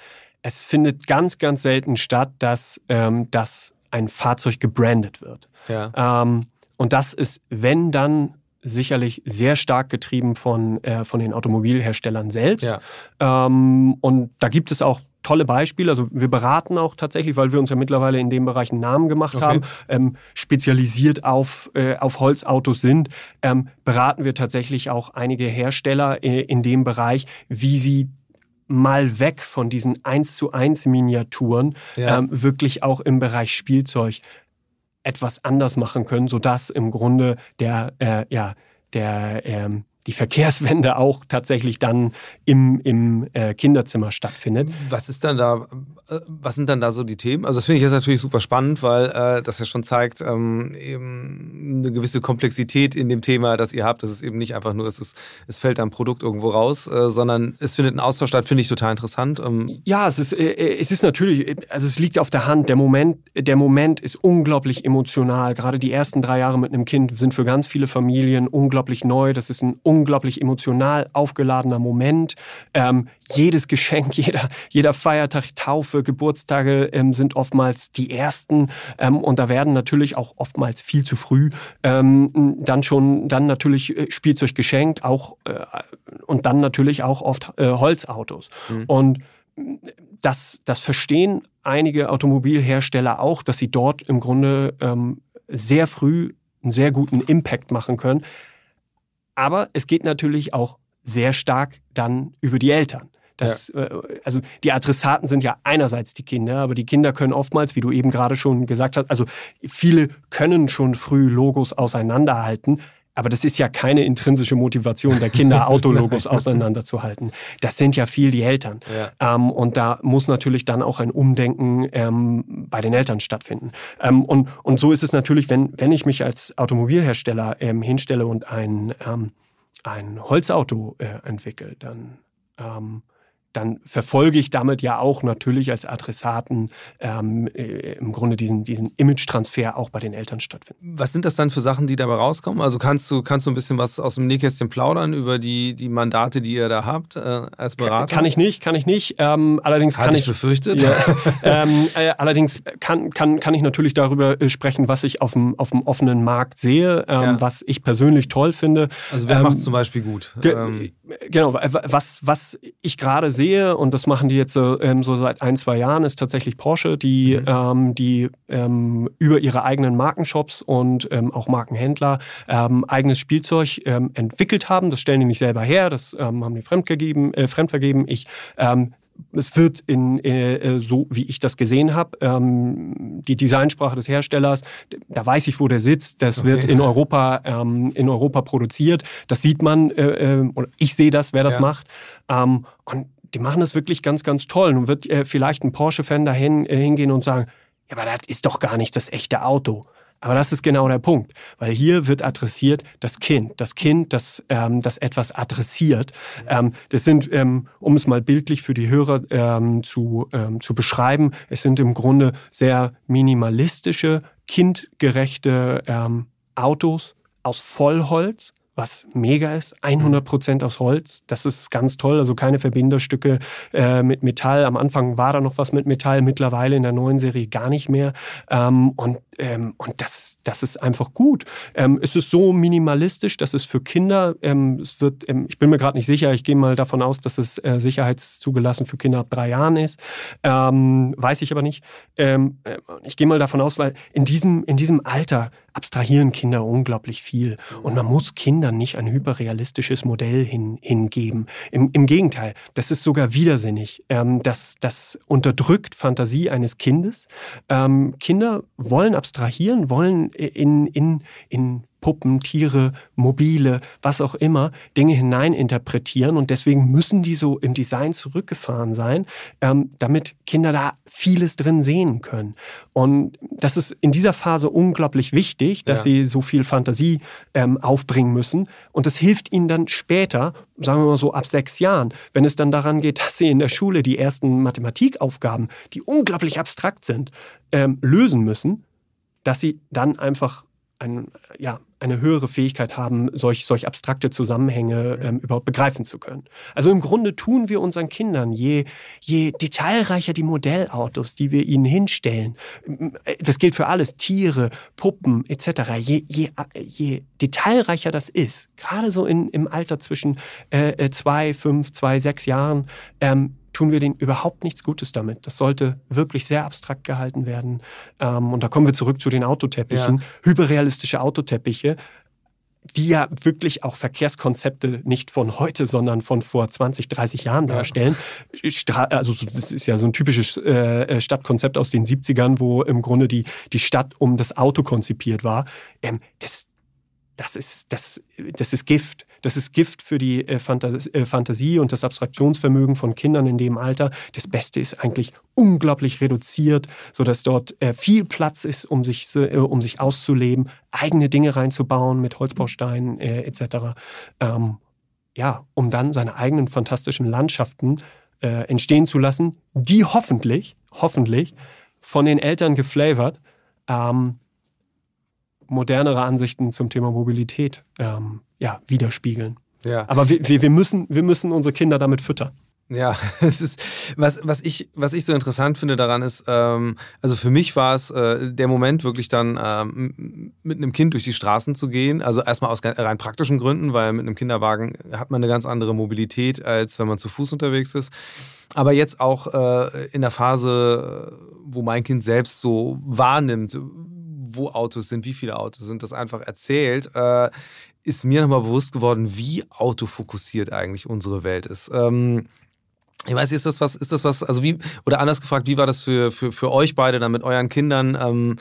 Es findet ganz, ganz selten statt, dass, ähm, dass ein Fahrzeug gebrandet wird. Ja. Ähm, und das ist, wenn dann, sicherlich sehr stark getrieben von, äh, von den Automobilherstellern selbst. Ja. Ähm, und da gibt es auch tolle Beispiele. Also wir beraten auch tatsächlich, weil wir uns ja mittlerweile in dem Bereich einen Namen gemacht okay. haben, ähm, spezialisiert auf, äh, auf Holzautos sind, ähm, beraten wir tatsächlich auch einige Hersteller äh, in dem Bereich, wie sie mal weg von diesen 1 zu 1 Miniaturen ja. ähm, wirklich auch im Bereich Spielzeug etwas anders machen können, sodass im Grunde der, äh, ja, der, ähm, die Verkehrswende auch tatsächlich dann im, im äh, Kinderzimmer stattfindet. Was ist dann da, äh, was sind dann da so die Themen? Also das finde ich jetzt natürlich super spannend, weil äh, das ja schon zeigt, ähm, eben eine gewisse Komplexität in dem Thema, das ihr habt. Das ist eben nicht einfach nur, es, ist, es fällt ein Produkt irgendwo raus, äh, sondern es findet ein Austausch statt, finde ich total interessant. Ähm ja, es ist, äh, äh, es ist natürlich, also es liegt auf der Hand. Der Moment, der Moment ist unglaublich emotional. Gerade die ersten drei Jahre mit einem Kind sind für ganz viele Familien unglaublich neu. Das ist ein unglaublich emotional aufgeladener Moment. Ähm, jedes Geschenk, [laughs] jeder, jeder Feiertag, Taufe, Geburtstage ähm, sind oftmals die ersten. Ähm, und da werden natürlich auch oftmals viel zu früh ähm, dann schon dann natürlich äh, Spielzeug geschenkt, auch äh, und dann natürlich auch oft äh, Holzautos. Mhm. Und das, das verstehen einige Automobilhersteller auch, dass sie dort im Grunde ähm, sehr früh einen sehr guten Impact machen können. Aber es geht natürlich auch sehr stark dann über die Eltern. Das, ja. äh, also die Adressaten sind ja einerseits die Kinder, aber die Kinder können oftmals, wie du eben gerade schon gesagt hast, also viele können schon früh Logos auseinanderhalten, aber das ist ja keine intrinsische Motivation der Kinder, [laughs] Autologos auseinanderzuhalten. Das sind ja viel die Eltern. Ja. Ähm, und da muss natürlich dann auch ein Umdenken ähm, bei den Eltern stattfinden. Ähm, und, und so ist es natürlich, wenn, wenn ich mich als Automobilhersteller ähm, hinstelle und ein, ähm, ein Holzauto äh, entwickle, dann ähm, dann verfolge ich damit ja auch natürlich als Adressaten ähm, äh, im Grunde diesen, diesen Image-Transfer auch bei den Eltern stattfinden. Was sind das dann für Sachen, die dabei rauskommen? Also kannst du, kannst du ein bisschen was aus dem Nähkästchen plaudern über die, die Mandate, die ihr da habt äh, als Berater? Kann, ich nicht, kann ich nicht. Ähm, allerdings kann ich, ich befürchtet. Ja, [laughs] ähm, äh, allerdings kann, kann, kann ich natürlich darüber äh, sprechen, was ich auf dem, auf dem offenen Markt sehe, ähm, ja. was ich persönlich toll finde. Also wer macht es ähm, zum Beispiel gut? Ge ähm, genau, was, was ich gerade sehe, sehe, und das machen die jetzt so, ähm, so seit ein, zwei Jahren, ist tatsächlich Porsche, die, mhm. ähm, die ähm, über ihre eigenen Markenshops und ähm, auch Markenhändler ähm, eigenes Spielzeug ähm, entwickelt haben. Das stellen die nicht selber her, das haben die fremdgegeben, äh, fremdvergeben. Ich es wird in äh, so wie ich das gesehen habe, ähm, die Designsprache des Herstellers, da weiß ich, wo der sitzt. Das okay. wird in Europa ähm, in Europa produziert. Das sieht man äh, äh, oder ich sehe das, wer das ja. macht. Ähm, und die machen das wirklich ganz, ganz toll. Nun wird äh, vielleicht ein Porsche-Fan dahin äh, hingehen und sagen, ja, aber das ist doch gar nicht das echte Auto. Aber das ist genau der Punkt, weil hier wird adressiert das Kind, das Kind, das, ähm, das etwas adressiert. Ähm, das sind, ähm, um es mal bildlich für die Hörer ähm, zu, ähm, zu beschreiben, es sind im Grunde sehr minimalistische, kindgerechte ähm, Autos aus Vollholz, was mega ist. 100 Prozent aus Holz. Das ist ganz toll. Also keine Verbinderstücke äh, mit Metall. Am Anfang war da noch was mit Metall. Mittlerweile in der neuen Serie gar nicht mehr. Ähm, und ähm, und das, das ist einfach gut. Ähm, es ist so minimalistisch, dass es für Kinder, ähm, es wird, ähm, ich bin mir gerade nicht sicher, ich gehe mal davon aus, dass es äh, sicherheitszugelassen für Kinder ab drei Jahren ist. Ähm, weiß ich aber nicht. Ähm, äh, ich gehe mal davon aus, weil in diesem, in diesem Alter abstrahieren Kinder unglaublich viel. Und man muss Kindern nicht ein hyperrealistisches Modell hin, hingeben. Im, Im Gegenteil, das ist sogar widersinnig. das, das unterdrückt Fantasie eines Kindes. Kinder wollen abstrahieren, wollen in, in, in Puppen, Tiere, Mobile, was auch immer, Dinge hineininterpretieren und deswegen müssen die so im Design zurückgefahren sein, ähm, damit Kinder da vieles drin sehen können. Und das ist in dieser Phase unglaublich wichtig, dass ja. sie so viel Fantasie ähm, aufbringen müssen und das hilft ihnen dann später, sagen wir mal so ab sechs Jahren, wenn es dann daran geht, [laughs] dass sie in der Schule die ersten Mathematikaufgaben, die unglaublich abstrakt sind, ähm, lösen müssen dass sie dann einfach ein, ja, eine höhere Fähigkeit haben, solch, solch abstrakte Zusammenhänge ähm, überhaupt begreifen zu können. Also im Grunde tun wir unseren Kindern, je, je detailreicher die Modellautos, die wir ihnen hinstellen, das gilt für alles, Tiere, Puppen etc., je, je, je detailreicher das ist, gerade so in, im Alter zwischen äh, äh zwei, fünf, zwei, sechs Jahren, ähm, tun wir denen überhaupt nichts Gutes damit. Das sollte wirklich sehr abstrakt gehalten werden. Ähm, und da kommen wir zurück zu den Autoteppichen. Ja. Hyperrealistische Autoteppiche, die ja wirklich auch Verkehrskonzepte nicht von heute, sondern von vor 20, 30 Jahren darstellen. Ja. Also das ist ja so ein typisches äh, äh Stadtkonzept aus den 70ern, wo im Grunde die, die Stadt um das Auto konzipiert war. Ähm, das, das ist, das, das ist Gift. Das ist Gift für die äh, äh, Fantasie und das Abstraktionsvermögen von Kindern in dem Alter. Das Beste ist eigentlich unglaublich reduziert, sodass dort äh, viel Platz ist, um sich, um sich auszuleben, eigene Dinge reinzubauen mit Holzbausteinen etc. Ähm, ja, um dann seine eigenen fantastischen Landschaften entstehen zu lassen, die hoffentlich, hoffentlich von den Eltern geflavored ähm, modernere Ansichten zum Thema Mobilität ähm, ja, widerspiegeln. Ja. Aber wir, wir, müssen, wir müssen unsere Kinder damit füttern. Ja, [laughs] es ist, was, was, ich, was ich so interessant finde daran ist, ähm, also für mich war es äh, der Moment, wirklich dann ähm, mit einem Kind durch die Straßen zu gehen. Also erstmal aus rein praktischen Gründen, weil mit einem Kinderwagen hat man eine ganz andere Mobilität, als wenn man zu Fuß unterwegs ist. Aber jetzt auch äh, in der Phase, wo mein Kind selbst so wahrnimmt, wo Autos sind, wie viele Autos sind, das einfach erzählt, äh, ist mir nochmal bewusst geworden, wie autofokussiert eigentlich unsere Welt ist. Ähm, ich weiß, ist das was, ist das was, also wie, oder anders gefragt, wie war das für, für, für euch beide dann mit euren Kindern, ähm,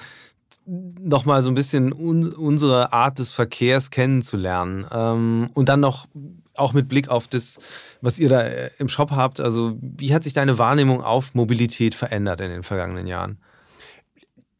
nochmal so ein bisschen un, unsere Art des Verkehrs kennenzulernen ähm, und dann noch auch mit Blick auf das, was ihr da äh, im Shop habt, also wie hat sich deine Wahrnehmung auf Mobilität verändert in den vergangenen Jahren?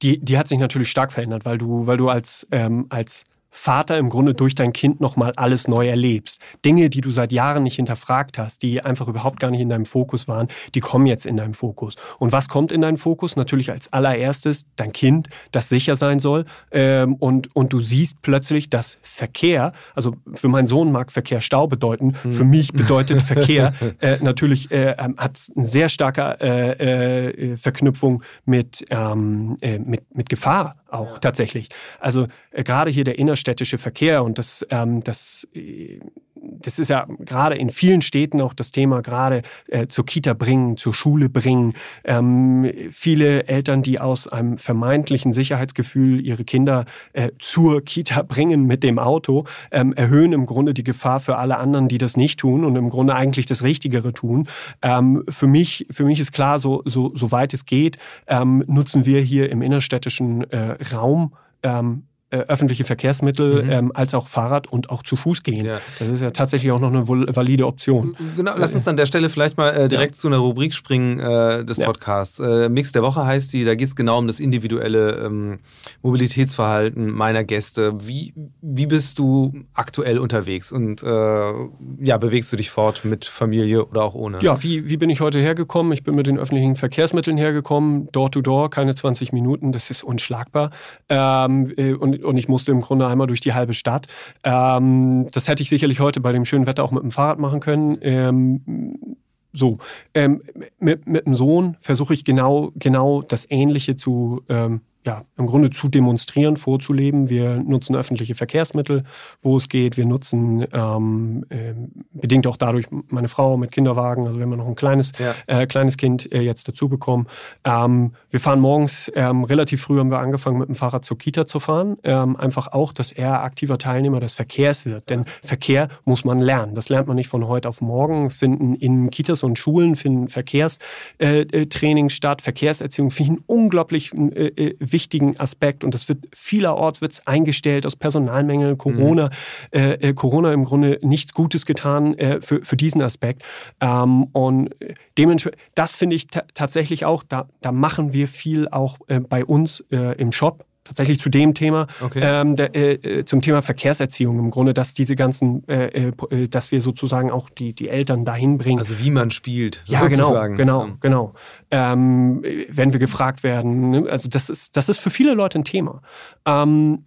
Die, die hat sich natürlich stark verändert, weil du, weil du als, ähm, als Vater im Grunde durch dein Kind nochmal alles neu erlebst. Dinge, die du seit Jahren nicht hinterfragt hast, die einfach überhaupt gar nicht in deinem Fokus waren, die kommen jetzt in deinem Fokus. Und was kommt in deinen Fokus? Natürlich als allererstes dein Kind, das sicher sein soll. Ähm, und, und du siehst plötzlich, dass Verkehr, also für meinen Sohn mag Verkehr Stau bedeuten, mhm. für mich bedeutet [laughs] Verkehr äh, natürlich, äh, ähm, hat eine sehr starke äh, äh, Verknüpfung mit, ähm, äh, mit, mit Gefahr auch ja. tatsächlich. Also äh, gerade hier der innerstädtische Verkehr und das, ähm, das äh, das ist ja gerade in vielen Städten auch das Thema, gerade äh, zur Kita bringen, zur Schule bringen. Ähm, viele Eltern, die aus einem vermeintlichen Sicherheitsgefühl ihre Kinder äh, zur Kita bringen mit dem Auto, ähm, erhöhen im Grunde die Gefahr für alle anderen, die das nicht tun und im Grunde eigentlich das Richtigere tun. Ähm, für, mich, für mich ist klar, so, so, so weit es geht, ähm, nutzen wir hier im innerstädtischen äh, Raum ähm, äh, öffentliche Verkehrsmittel mhm. ähm, als auch Fahrrad und auch zu Fuß gehen. Ja. Das ist ja tatsächlich auch noch eine valide Option. Genau, lass uns an der Stelle vielleicht mal äh, direkt ja. zu einer Rubrik springen äh, des Podcasts. Äh, Mix der Woche heißt die, da geht es genau um das individuelle ähm, Mobilitätsverhalten meiner Gäste. Wie, wie bist du aktuell unterwegs und äh, ja, bewegst du dich fort mit Familie oder auch ohne? Ja, wie, wie bin ich heute hergekommen? Ich bin mit den öffentlichen Verkehrsmitteln hergekommen, door to door, keine 20 Minuten, das ist unschlagbar. Ähm, äh, und und ich musste im Grunde einmal durch die halbe Stadt. Ähm, das hätte ich sicherlich heute bei dem schönen Wetter auch mit dem Fahrrad machen können. Ähm, so, ähm, mit, mit dem Sohn versuche ich genau, genau das Ähnliche zu, ähm, ja, im Grunde zu demonstrieren, vorzuleben. Wir nutzen öffentliche Verkehrsmittel, wo es geht. Wir nutzen ähm, äh, bedingt auch dadurch meine Frau mit Kinderwagen, also wenn wir noch ein kleines, ja. äh, kleines Kind äh, jetzt dazu bekommen. Ähm, wir fahren morgens ähm, relativ früh haben wir angefangen mit dem Fahrrad zur Kita zu fahren. Ähm, einfach auch, dass er aktiver Teilnehmer des Verkehrs wird. Denn Verkehr muss man lernen. Das lernt man nicht von heute auf morgen. Finden in Kitas und Schulen finden Verkehrstraining statt, Verkehrserziehung finde ich einen unglaublich äh, äh wichtigen Aspekt und das wird vielerorts wird's eingestellt aus Personalmängeln, Corona, mhm. äh, äh, Corona im Grunde nichts Gutes getan äh, für, für diesen Aspekt. Ähm, und dementsprechend, das finde ich tatsächlich auch, da, da machen wir viel auch äh, bei uns äh, im Shop tatsächlich zu dem Thema, okay. ähm, der, äh, äh, zum Thema Verkehrserziehung im Grunde, dass diese ganzen, äh, äh, dass wir sozusagen auch die, die Eltern dahin bringen. Also wie man spielt. Ja, genau, sozusagen. genau, genau, genau. Ähm, wenn wir gefragt werden, ne, also das ist, das ist für viele Leute ein Thema. Ähm,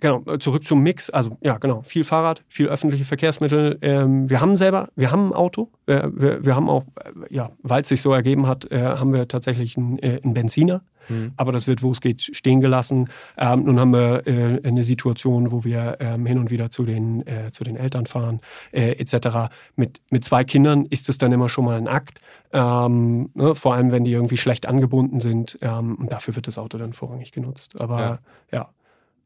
Genau, äh, zurück zum Mix. Also ja, genau, viel Fahrrad, viel öffentliche Verkehrsmittel. Ähm, wir haben selber, wir haben ein Auto. Äh, wir, wir, haben auch, äh, ja, weil es sich so ergeben hat, äh, haben wir tatsächlich einen, äh, einen Benziner. Mhm. Aber das wird, wo es geht, stehen gelassen. Ähm, nun haben wir äh, eine Situation, wo wir ähm, hin und wieder zu den, zu den Eltern fahren, etc. Mit, mit zwei Kindern ist es dann immer schon mal ein Akt. Ähm, ne, vor allem, wenn die irgendwie schlecht angebunden sind. Ähm, und dafür wird das Auto dann vorrangig genutzt. Aber ja, ja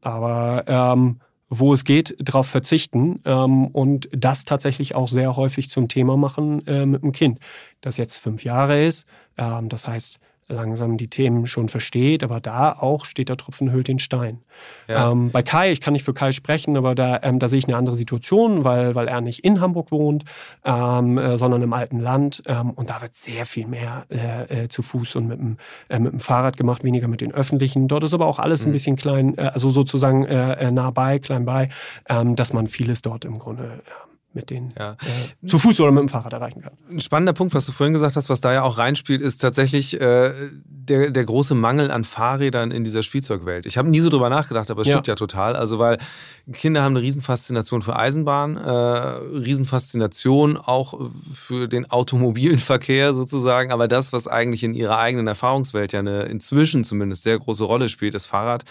aber ähm, wo es geht, darauf verzichten ähm, und das tatsächlich auch sehr häufig zum Thema machen äh, mit dem Kind, das jetzt fünf Jahre ist. Ähm, das heißt, langsam die Themen schon versteht, aber da auch steht der Tropfen hüllt den Stein. Ja. Ähm, bei Kai, ich kann nicht für Kai sprechen, aber da, ähm, da sehe ich eine andere Situation, weil, weil er nicht in Hamburg wohnt, ähm, äh, sondern im alten Land ähm, und da wird sehr viel mehr äh, äh, zu Fuß und mit dem, äh, mit dem Fahrrad gemacht, weniger mit den Öffentlichen. Dort ist aber auch alles mhm. ein bisschen klein, äh, also sozusagen äh, nah bei, klein bei, ähm, dass man vieles dort im Grunde mit denen ja. äh, zu Fuß oder mit dem Fahrrad erreichen kann. Ein spannender Punkt, was du vorhin gesagt hast, was da ja auch reinspielt, ist tatsächlich äh, der, der große Mangel an Fahrrädern in dieser Spielzeugwelt. Ich habe nie so drüber nachgedacht, aber es ja. stimmt ja total. Also weil Kinder haben eine Riesenfaszination für Eisenbahn, äh, Riesenfaszination auch für den automobilen [laughs] Verkehr sozusagen, aber das, was eigentlich in ihrer eigenen Erfahrungswelt ja eine inzwischen zumindest sehr große Rolle spielt, das Fahrrad,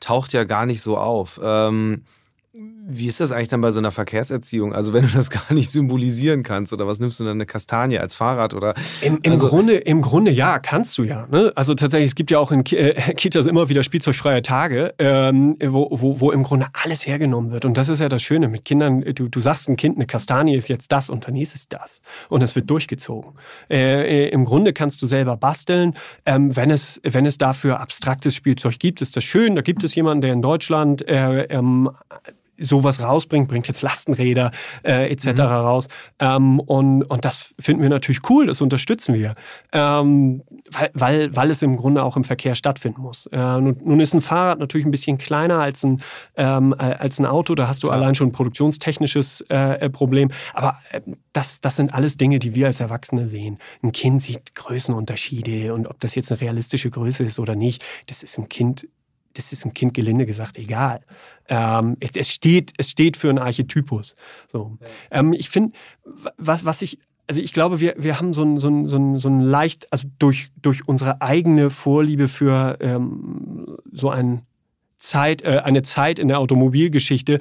taucht ja gar nicht so auf. Ähm, wie ist das eigentlich dann bei so einer Verkehrserziehung? Also wenn du das [laughs] gar nicht symbolisieren kannst oder was nimmst du dann eine Kastanie als Fahrrad oder? Im, im also Grunde, im Grunde ja, kannst du ja. Ne? Also tatsächlich, es gibt ja auch in äh, [laughs] Kitas immer wieder spielzeugfreie Tage, ähm, wo, wo, wo im Grunde alles hergenommen wird. Und das ist ja das Schöne mit Kindern. Du, du sagst ein Kind, eine Kastanie ist jetzt das und dann ist es das. Und es wird durchgezogen. Äh, äh, Im Grunde kannst du selber basteln. Ähm, wenn, es, wenn es dafür abstraktes Spielzeug gibt, ist das schön. Da gibt es jemanden, der in Deutschland äh, ähm, sowas rausbringt, bringt jetzt Lastenräder äh, etc. Mhm. raus. Ähm, und, und das finden wir natürlich cool, das unterstützen wir, ähm, weil, weil, weil es im Grunde auch im Verkehr stattfinden muss. Äh, nun, nun, ist ein Fahrrad natürlich ein bisschen kleiner als ein, ähm, äh, als ein Auto, da hast du ja. allein schon ein produktionstechnisches äh, Problem, aber äh, das, das sind alles Dinge, die wir als Erwachsene sehen. Ein Kind sieht Größenunterschiede und ob das jetzt eine realistische Größe ist oder nicht, das ist im Kind das ist dem Kind gelinde gesagt egal. Ähm, es, es, steht, es steht für einen Archetypus. So. Ähm, ich finde, was, was ich also ich glaube, wir, wir haben so ein, so ein, so ein, so ein leicht, also durch, durch unsere eigene Vorliebe für ähm, so ein Zeit, äh, eine Zeit in der Automobilgeschichte,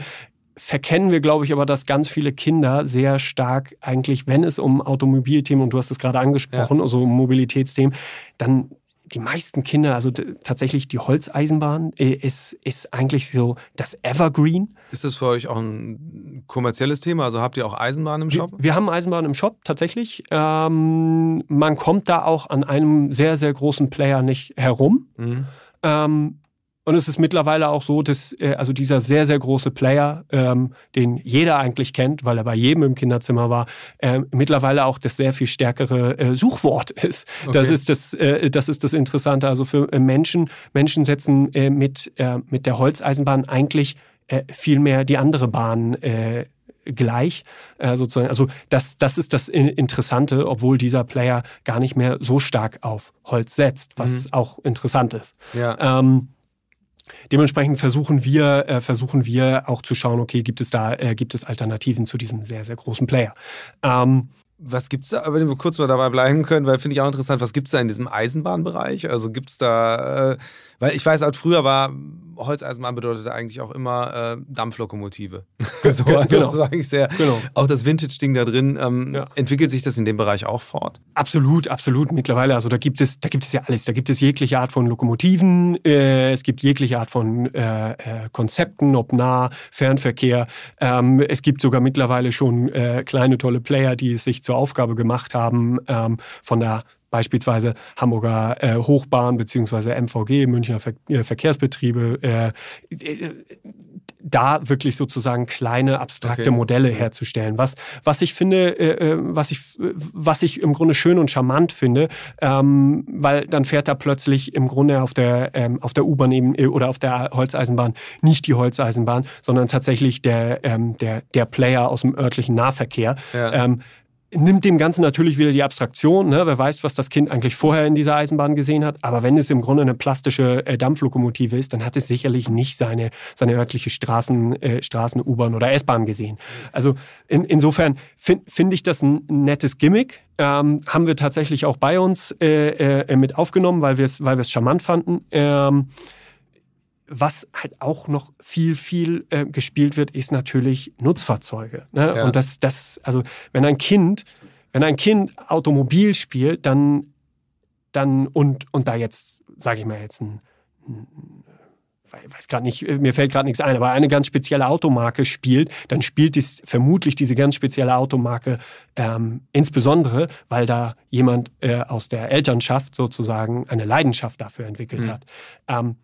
verkennen wir, glaube ich, aber, dass ganz viele Kinder sehr stark eigentlich, wenn es um Automobilthemen, und du hast es gerade angesprochen, ja. also um Mobilitätsthemen, dann die meisten Kinder, also tatsächlich die Holzeisenbahn äh, ist, ist eigentlich so das Evergreen. Ist das für euch auch ein kommerzielles Thema? Also habt ihr auch Eisenbahn im Shop? Wir, wir haben Eisenbahn im Shop tatsächlich. Ähm, man kommt da auch an einem sehr, sehr großen Player nicht herum. Mhm. Ähm, und es ist mittlerweile auch so, dass äh, also dieser sehr, sehr große Player, ähm, den jeder eigentlich kennt, weil er bei jedem im Kinderzimmer war, äh, mittlerweile auch das sehr viel stärkere äh, Suchwort [laughs] ist. Okay. Das, ist das, äh, das ist das Interessante. Also für äh, Menschen, Menschen setzen äh, mit, äh, mit der Holzeisenbahn eigentlich äh, viel mehr die andere Bahn äh, gleich äh, sozusagen. Also das, das ist das Interessante, obwohl dieser Player gar nicht mehr so stark auf Holz setzt, was mhm. auch interessant ist. Ja. Ähm, Dementsprechend versuchen wir, äh, versuchen wir auch zu schauen, okay, gibt es da, äh, gibt es Alternativen zu diesem sehr, sehr großen Player. Ähm, was gibt es da, wenn wir kurz mal dabei bleiben können, weil finde ich auch interessant, was gibt es da in diesem Eisenbahnbereich? Also gibt es da, äh, weil ich weiß, halt früher war Holzeisenbahn bedeutete eigentlich auch immer äh, Dampflokomotive. [laughs] so, also genau. Das war eigentlich sehr, genau. auch das Vintage-Ding da drin. Ähm, ja. Entwickelt sich das in dem Bereich auch fort? Absolut, absolut. Mittlerweile, also da gibt es, da gibt es ja alles. Da gibt es jegliche Art von Lokomotiven, äh, es gibt jegliche Art von äh, äh Konzepten, ob nah, Fernverkehr. Ähm, es gibt sogar mittlerweile schon äh, kleine tolle Player, die es sich zur Aufgabe gemacht haben, ähm, von der beispielsweise Hamburger äh, Hochbahn bzw. MVG, Münchner Ver äh, Verkehrsbetriebe, äh, äh, da wirklich sozusagen kleine abstrakte okay. Modelle herzustellen. Was, was ich finde, äh, äh, was, ich, was ich im Grunde schön und charmant finde, ähm, weil dann fährt da plötzlich im Grunde auf der, ähm, auf der U-Bahn eben oder auf der Holzeisenbahn nicht die Holzeisenbahn, sondern tatsächlich der, ähm, der, der Player aus dem örtlichen Nahverkehr. Ja. Nimmt dem Ganzen natürlich wieder die Abstraktion. Ne? Wer weiß, was das Kind eigentlich vorher in dieser Eisenbahn gesehen hat. Aber wenn es im Grunde eine plastische äh, Dampflokomotive ist, dann hat es sicherlich nicht seine, seine örtliche Straßen, äh, Straßen U-Bahn oder S-Bahn gesehen. Also in, insofern finde find ich das ein nettes Gimmick. Ähm, haben wir tatsächlich auch bei uns äh, äh, mit aufgenommen, weil wir es weil charmant fanden. Ähm, was halt auch noch viel, viel äh, gespielt wird, ist natürlich Nutzfahrzeuge. Ne? Ja. Und das, das, also wenn ein Kind, wenn ein Kind Automobil spielt, dann, dann und, und da jetzt, sage ich mal jetzt ein, ein ich weiß gerade nicht, mir fällt gerade nichts ein, aber eine ganz spezielle Automarke spielt, dann spielt es vermutlich diese ganz spezielle Automarke ähm, insbesondere, weil da jemand äh, aus der Elternschaft sozusagen eine Leidenschaft dafür entwickelt mhm. hat. Ähm,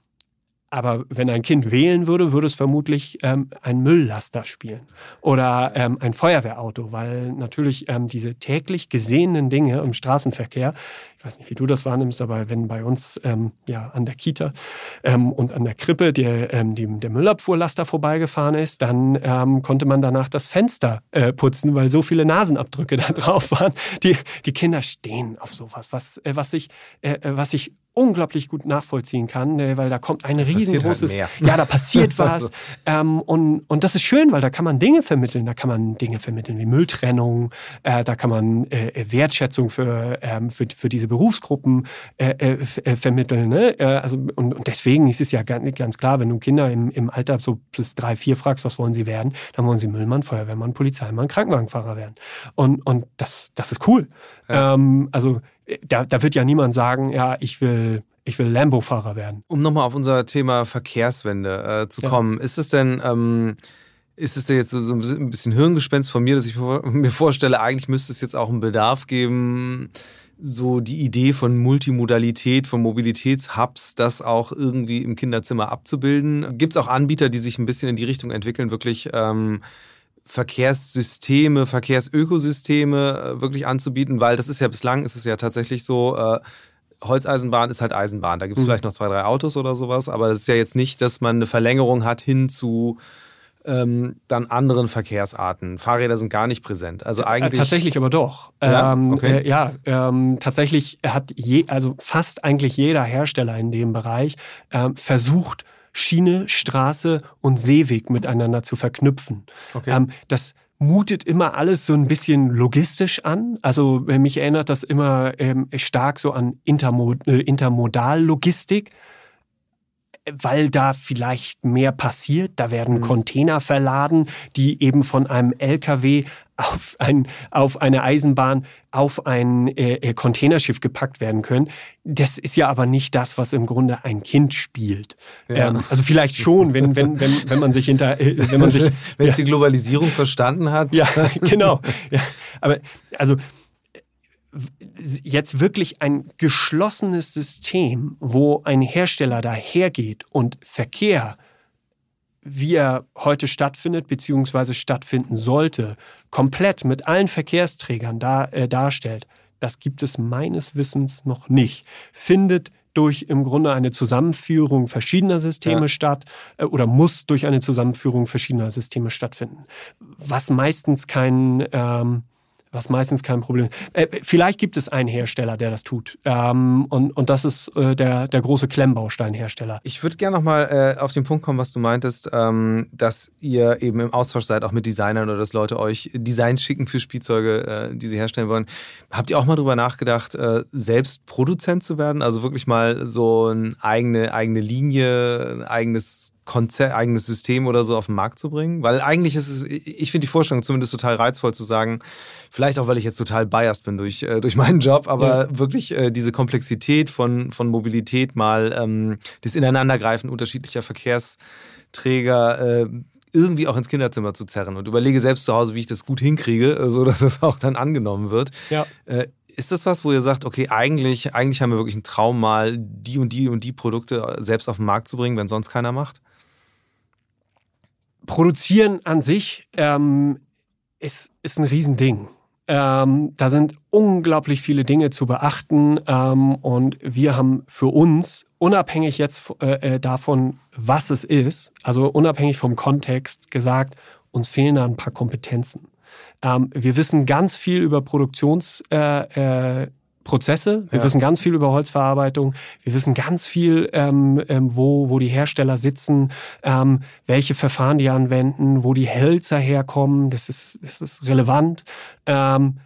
Aber wenn ein Kind wählen würde, würde es vermutlich ähm, ein Mülllaster spielen oder ähm, ein Feuerwehrauto, weil natürlich ähm, diese täglich gesehenen Dinge im Straßenverkehr, ich weiß nicht, wie du das wahrnimmst, aber wenn bei uns ähm, ja an der Kita ähm, und an der Krippe der, ähm, die, der Müllabfuhrlaster vorbeigefahren ist, dann ähm, konnte man danach das Fenster äh, putzen, weil so viele Nasenabdrücke [laughs] da drauf waren. Die, die Kinder stehen auf sowas, was, äh, was ich, äh, was ich unglaublich gut nachvollziehen kann, äh, weil da kommt ein riesengroßes, halt ja, da passiert [laughs] was. Ähm, und, und das ist schön, weil da kann man Dinge vermitteln, da kann man Dinge vermitteln wie Mülltrennung, äh, da kann man äh, Wertschätzung für, ähm, für, für diese Berufsgruppen äh, äh, äh vermitteln. Ne? Äh, also, und, und deswegen ist es ja ganz, ganz klar, wenn du Kinder im, im Alter so plus drei, vier fragst, was wollen sie werden, dann wollen sie Müllmann, Feuerwehrmann, Polizeimann, Krankenwagenfahrer werden. Und, und das, das ist cool. Ja. Ähm, also da, da wird ja niemand sagen, ja, ich will, ich will Lambo-Fahrer werden. Um nochmal auf unser Thema Verkehrswende äh, zu ja. kommen, ist es denn, ähm, ist es denn jetzt so ein bisschen Hirngespenst von mir, dass ich mir vorstelle, eigentlich müsste es jetzt auch einen Bedarf geben, so die Idee von Multimodalität, von Mobilitätshubs, das auch irgendwie im Kinderzimmer abzubilden? Gibt es auch Anbieter, die sich ein bisschen in die Richtung entwickeln, wirklich ähm, Verkehrssysteme, Verkehrsökosysteme äh, wirklich anzubieten, weil das ist ja bislang, ist es ja tatsächlich so, äh, Holzeisenbahn ist halt Eisenbahn. Da gibt es mhm. vielleicht noch zwei, drei Autos oder sowas, aber es ist ja jetzt nicht, dass man eine Verlängerung hat hin zu ähm, dann anderen Verkehrsarten. Fahrräder sind gar nicht präsent. Also eigentlich. tatsächlich aber doch. Ja, ähm, okay. äh, ja ähm, tatsächlich hat je, also fast eigentlich jeder Hersteller in dem Bereich ähm, versucht, Schiene, Straße und Seeweg miteinander zu verknüpfen. Okay. Ähm, das mutet immer alles so ein bisschen logistisch an. Also mich erinnert das immer ähm, stark so an Intermod äh, Intermodallogistik weil da vielleicht mehr passiert. Da werden mhm. Container verladen, die eben von einem LKW auf, ein, auf eine Eisenbahn, auf ein äh, äh, Containerschiff gepackt werden können. Das ist ja aber nicht das, was im Grunde ein Kind spielt. Ja. Ähm, also vielleicht schon, wenn, wenn, wenn, wenn man sich hinter, äh, wenn man [laughs] sich, wenn es ja. die Globalisierung verstanden hat. Ja, genau. Ja. Aber also jetzt wirklich ein geschlossenes System, wo ein Hersteller dahergeht und Verkehr, wie er heute stattfindet bzw. stattfinden sollte, komplett mit allen Verkehrsträgern da, äh, darstellt, das gibt es meines Wissens noch nicht. Findet durch im Grunde eine Zusammenführung verschiedener Systeme ja. statt äh, oder muss durch eine Zusammenführung verschiedener Systeme stattfinden. Was meistens kein ähm, was meistens kein Problem ist. Äh, vielleicht gibt es einen Hersteller, der das tut. Ähm, und, und das ist äh, der, der große Klemmbausteinhersteller. Ich würde gerne nochmal äh, auf den Punkt kommen, was du meintest, ähm, dass ihr eben im Austausch seid, auch mit Designern oder dass Leute euch Designs schicken für Spielzeuge, äh, die sie herstellen wollen. Habt ihr auch mal drüber nachgedacht, äh, selbst Produzent zu werden? Also wirklich mal so eine eigene, eigene Linie, ein eigenes Konzept, eigenes System oder so auf den Markt zu bringen? Weil eigentlich ist es, ich finde die Vorstellung zumindest total reizvoll zu sagen, vielleicht auch, weil ich jetzt total biased bin durch, äh, durch meinen Job, aber ja. wirklich äh, diese Komplexität von, von Mobilität mal, ähm, das Ineinandergreifen unterschiedlicher Verkehrsträger, äh, irgendwie auch ins Kinderzimmer zu zerren und überlege selbst zu Hause, wie ich das gut hinkriege, äh, so dass es auch dann angenommen wird. Ja. Äh, ist das was, wo ihr sagt, okay, eigentlich, eigentlich haben wir wirklich einen Traum, mal die und die und die Produkte selbst auf den Markt zu bringen, wenn sonst keiner macht? Produzieren an sich ähm, ist, ist ein Riesending. Ähm, da sind unglaublich viele Dinge zu beachten ähm, und wir haben für uns, unabhängig jetzt äh, äh, davon, was es ist, also unabhängig vom Kontext, gesagt, uns fehlen da ein paar Kompetenzen. Ähm, wir wissen ganz viel über Produktions, äh, äh, Prozesse. Wir ja. wissen ganz viel über Holzverarbeitung. Wir wissen ganz viel, ähm, ähm, wo, wo die Hersteller sitzen, ähm, welche Verfahren die anwenden, wo die Hölzer herkommen. Das ist, das ist relevant. Ähm,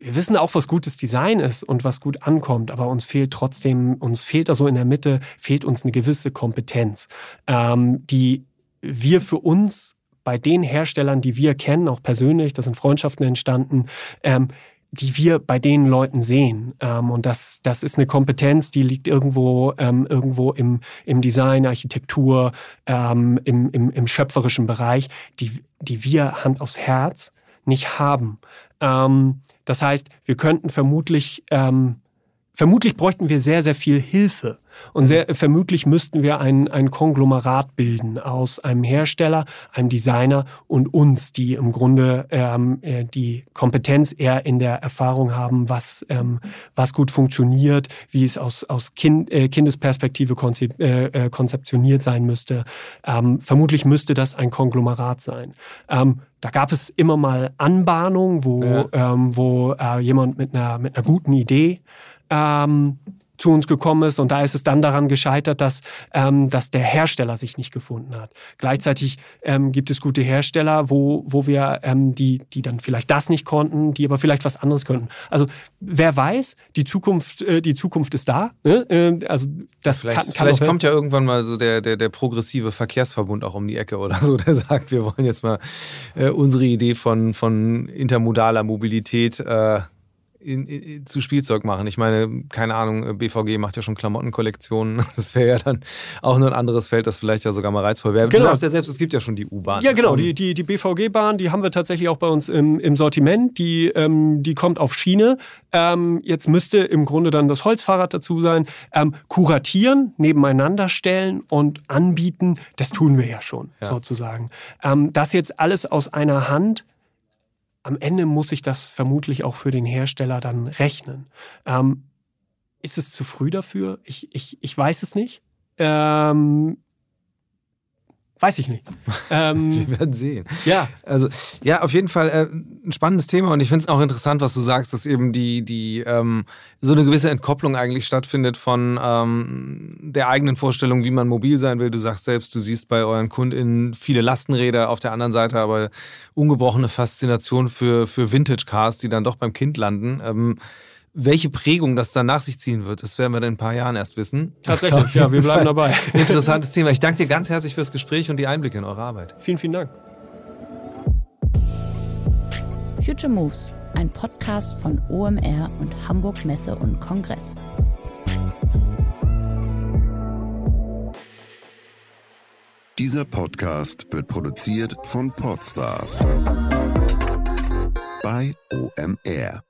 wir wissen auch, was gutes Design ist und was gut ankommt, aber uns fehlt trotzdem, uns fehlt da so in der Mitte, fehlt uns eine gewisse Kompetenz, ähm, die wir für uns bei den Herstellern, die wir kennen, auch persönlich, da sind Freundschaften entstanden, ähm, die wir bei den Leuten sehen. Ähm, und das, das ist eine Kompetenz, die liegt irgendwo, ähm, irgendwo im, im Design, Architektur, ähm, im, im, im schöpferischen Bereich, die, die wir Hand aufs Herz nicht haben. Ähm, das heißt, wir könnten vermutlich ähm, vermutlich bräuchten wir sehr, sehr viel Hilfe. Und sehr, vermutlich müssten wir ein, ein Konglomerat bilden aus einem Hersteller, einem Designer und uns, die im Grunde ähm, äh, die Kompetenz eher in der Erfahrung haben, was, ähm, was gut funktioniert, wie es aus, aus kind, äh, Kindesperspektive konzep äh, äh, konzeptioniert sein müsste. Ähm, vermutlich müsste das ein Konglomerat sein. Ähm, da gab es immer mal Anbahnungen, wo, ja. ähm, wo äh, jemand mit einer, mit einer guten Idee ähm, zu uns gekommen ist. Und da ist es dann daran gescheitert, dass, ähm, dass der Hersteller sich nicht gefunden hat. Gleichzeitig ähm, gibt es gute Hersteller, wo, wo wir, ähm, die, die dann vielleicht das nicht konnten, die aber vielleicht was anderes könnten. Also wer weiß, die Zukunft, äh, die Zukunft ist da. Ne? Äh, also das vielleicht, kann, kann vielleicht kommt ja irgendwann mal so der, der, der progressive Verkehrsverbund auch um die Ecke oder so, der [laughs] sagt, wir wollen jetzt mal äh, unsere Idee von, von intermodaler Mobilität äh, in, in, zu Spielzeug machen. Ich meine, keine Ahnung, BVG macht ja schon Klamottenkollektionen. [laughs] Das wäre ja dann auch nur ein anderes Feld, das vielleicht ja sogar mal reizvoll wäre. Genau. Du sagst ja selbst, es gibt ja schon die U-Bahn. Ja, genau. Die, die, die BVG-Bahn, die haben wir tatsächlich auch bei uns im, im Sortiment. Die, ähm, die kommt auf Schiene. Ähm, jetzt müsste im Grunde dann das Holzfahrrad dazu sein. Ähm, kuratieren, nebeneinander stellen und anbieten, das tun wir ja schon, ja. sozusagen. Ähm, das jetzt alles aus einer Hand am Ende muss ich das vermutlich auch für den Hersteller dann rechnen. Ähm, ist es zu früh dafür? Ich, ich, ich weiß es nicht. Ähm, Weiß ich nicht. [laughs] Ähm, Wir werden sehen. Ja. Also, ja, auf jeden Fall äh, ein spannendes Thema und ich finde es auch interessant, was du sagst, dass eben die, die ähm, so eine gewisse Entkopplung eigentlich stattfindet von ähm, der eigenen Vorstellung, wie man mobil sein will. Du sagst selbst, du siehst bei euren KundInnen viele Lastenräder, auf der anderen Seite aber ungebrochene Faszination für, für Vintage-Cars, die dann doch beim Kind landen. Welche Prägung das dann nach sich ziehen wird, das werden wir in ein paar Jahren erst wissen. Tatsächlich, ja, wir bleiben dabei. [laughs] Interessantes Thema. Ich danke dir ganz herzlich fürs Gespräch und die Einblicke in eure Arbeit. Vielen, vielen Dank. Future Moves, ein Podcast von OMR und Hamburg Messe und Kongress. Dieser Podcast wird produziert von Podstars bei OMR.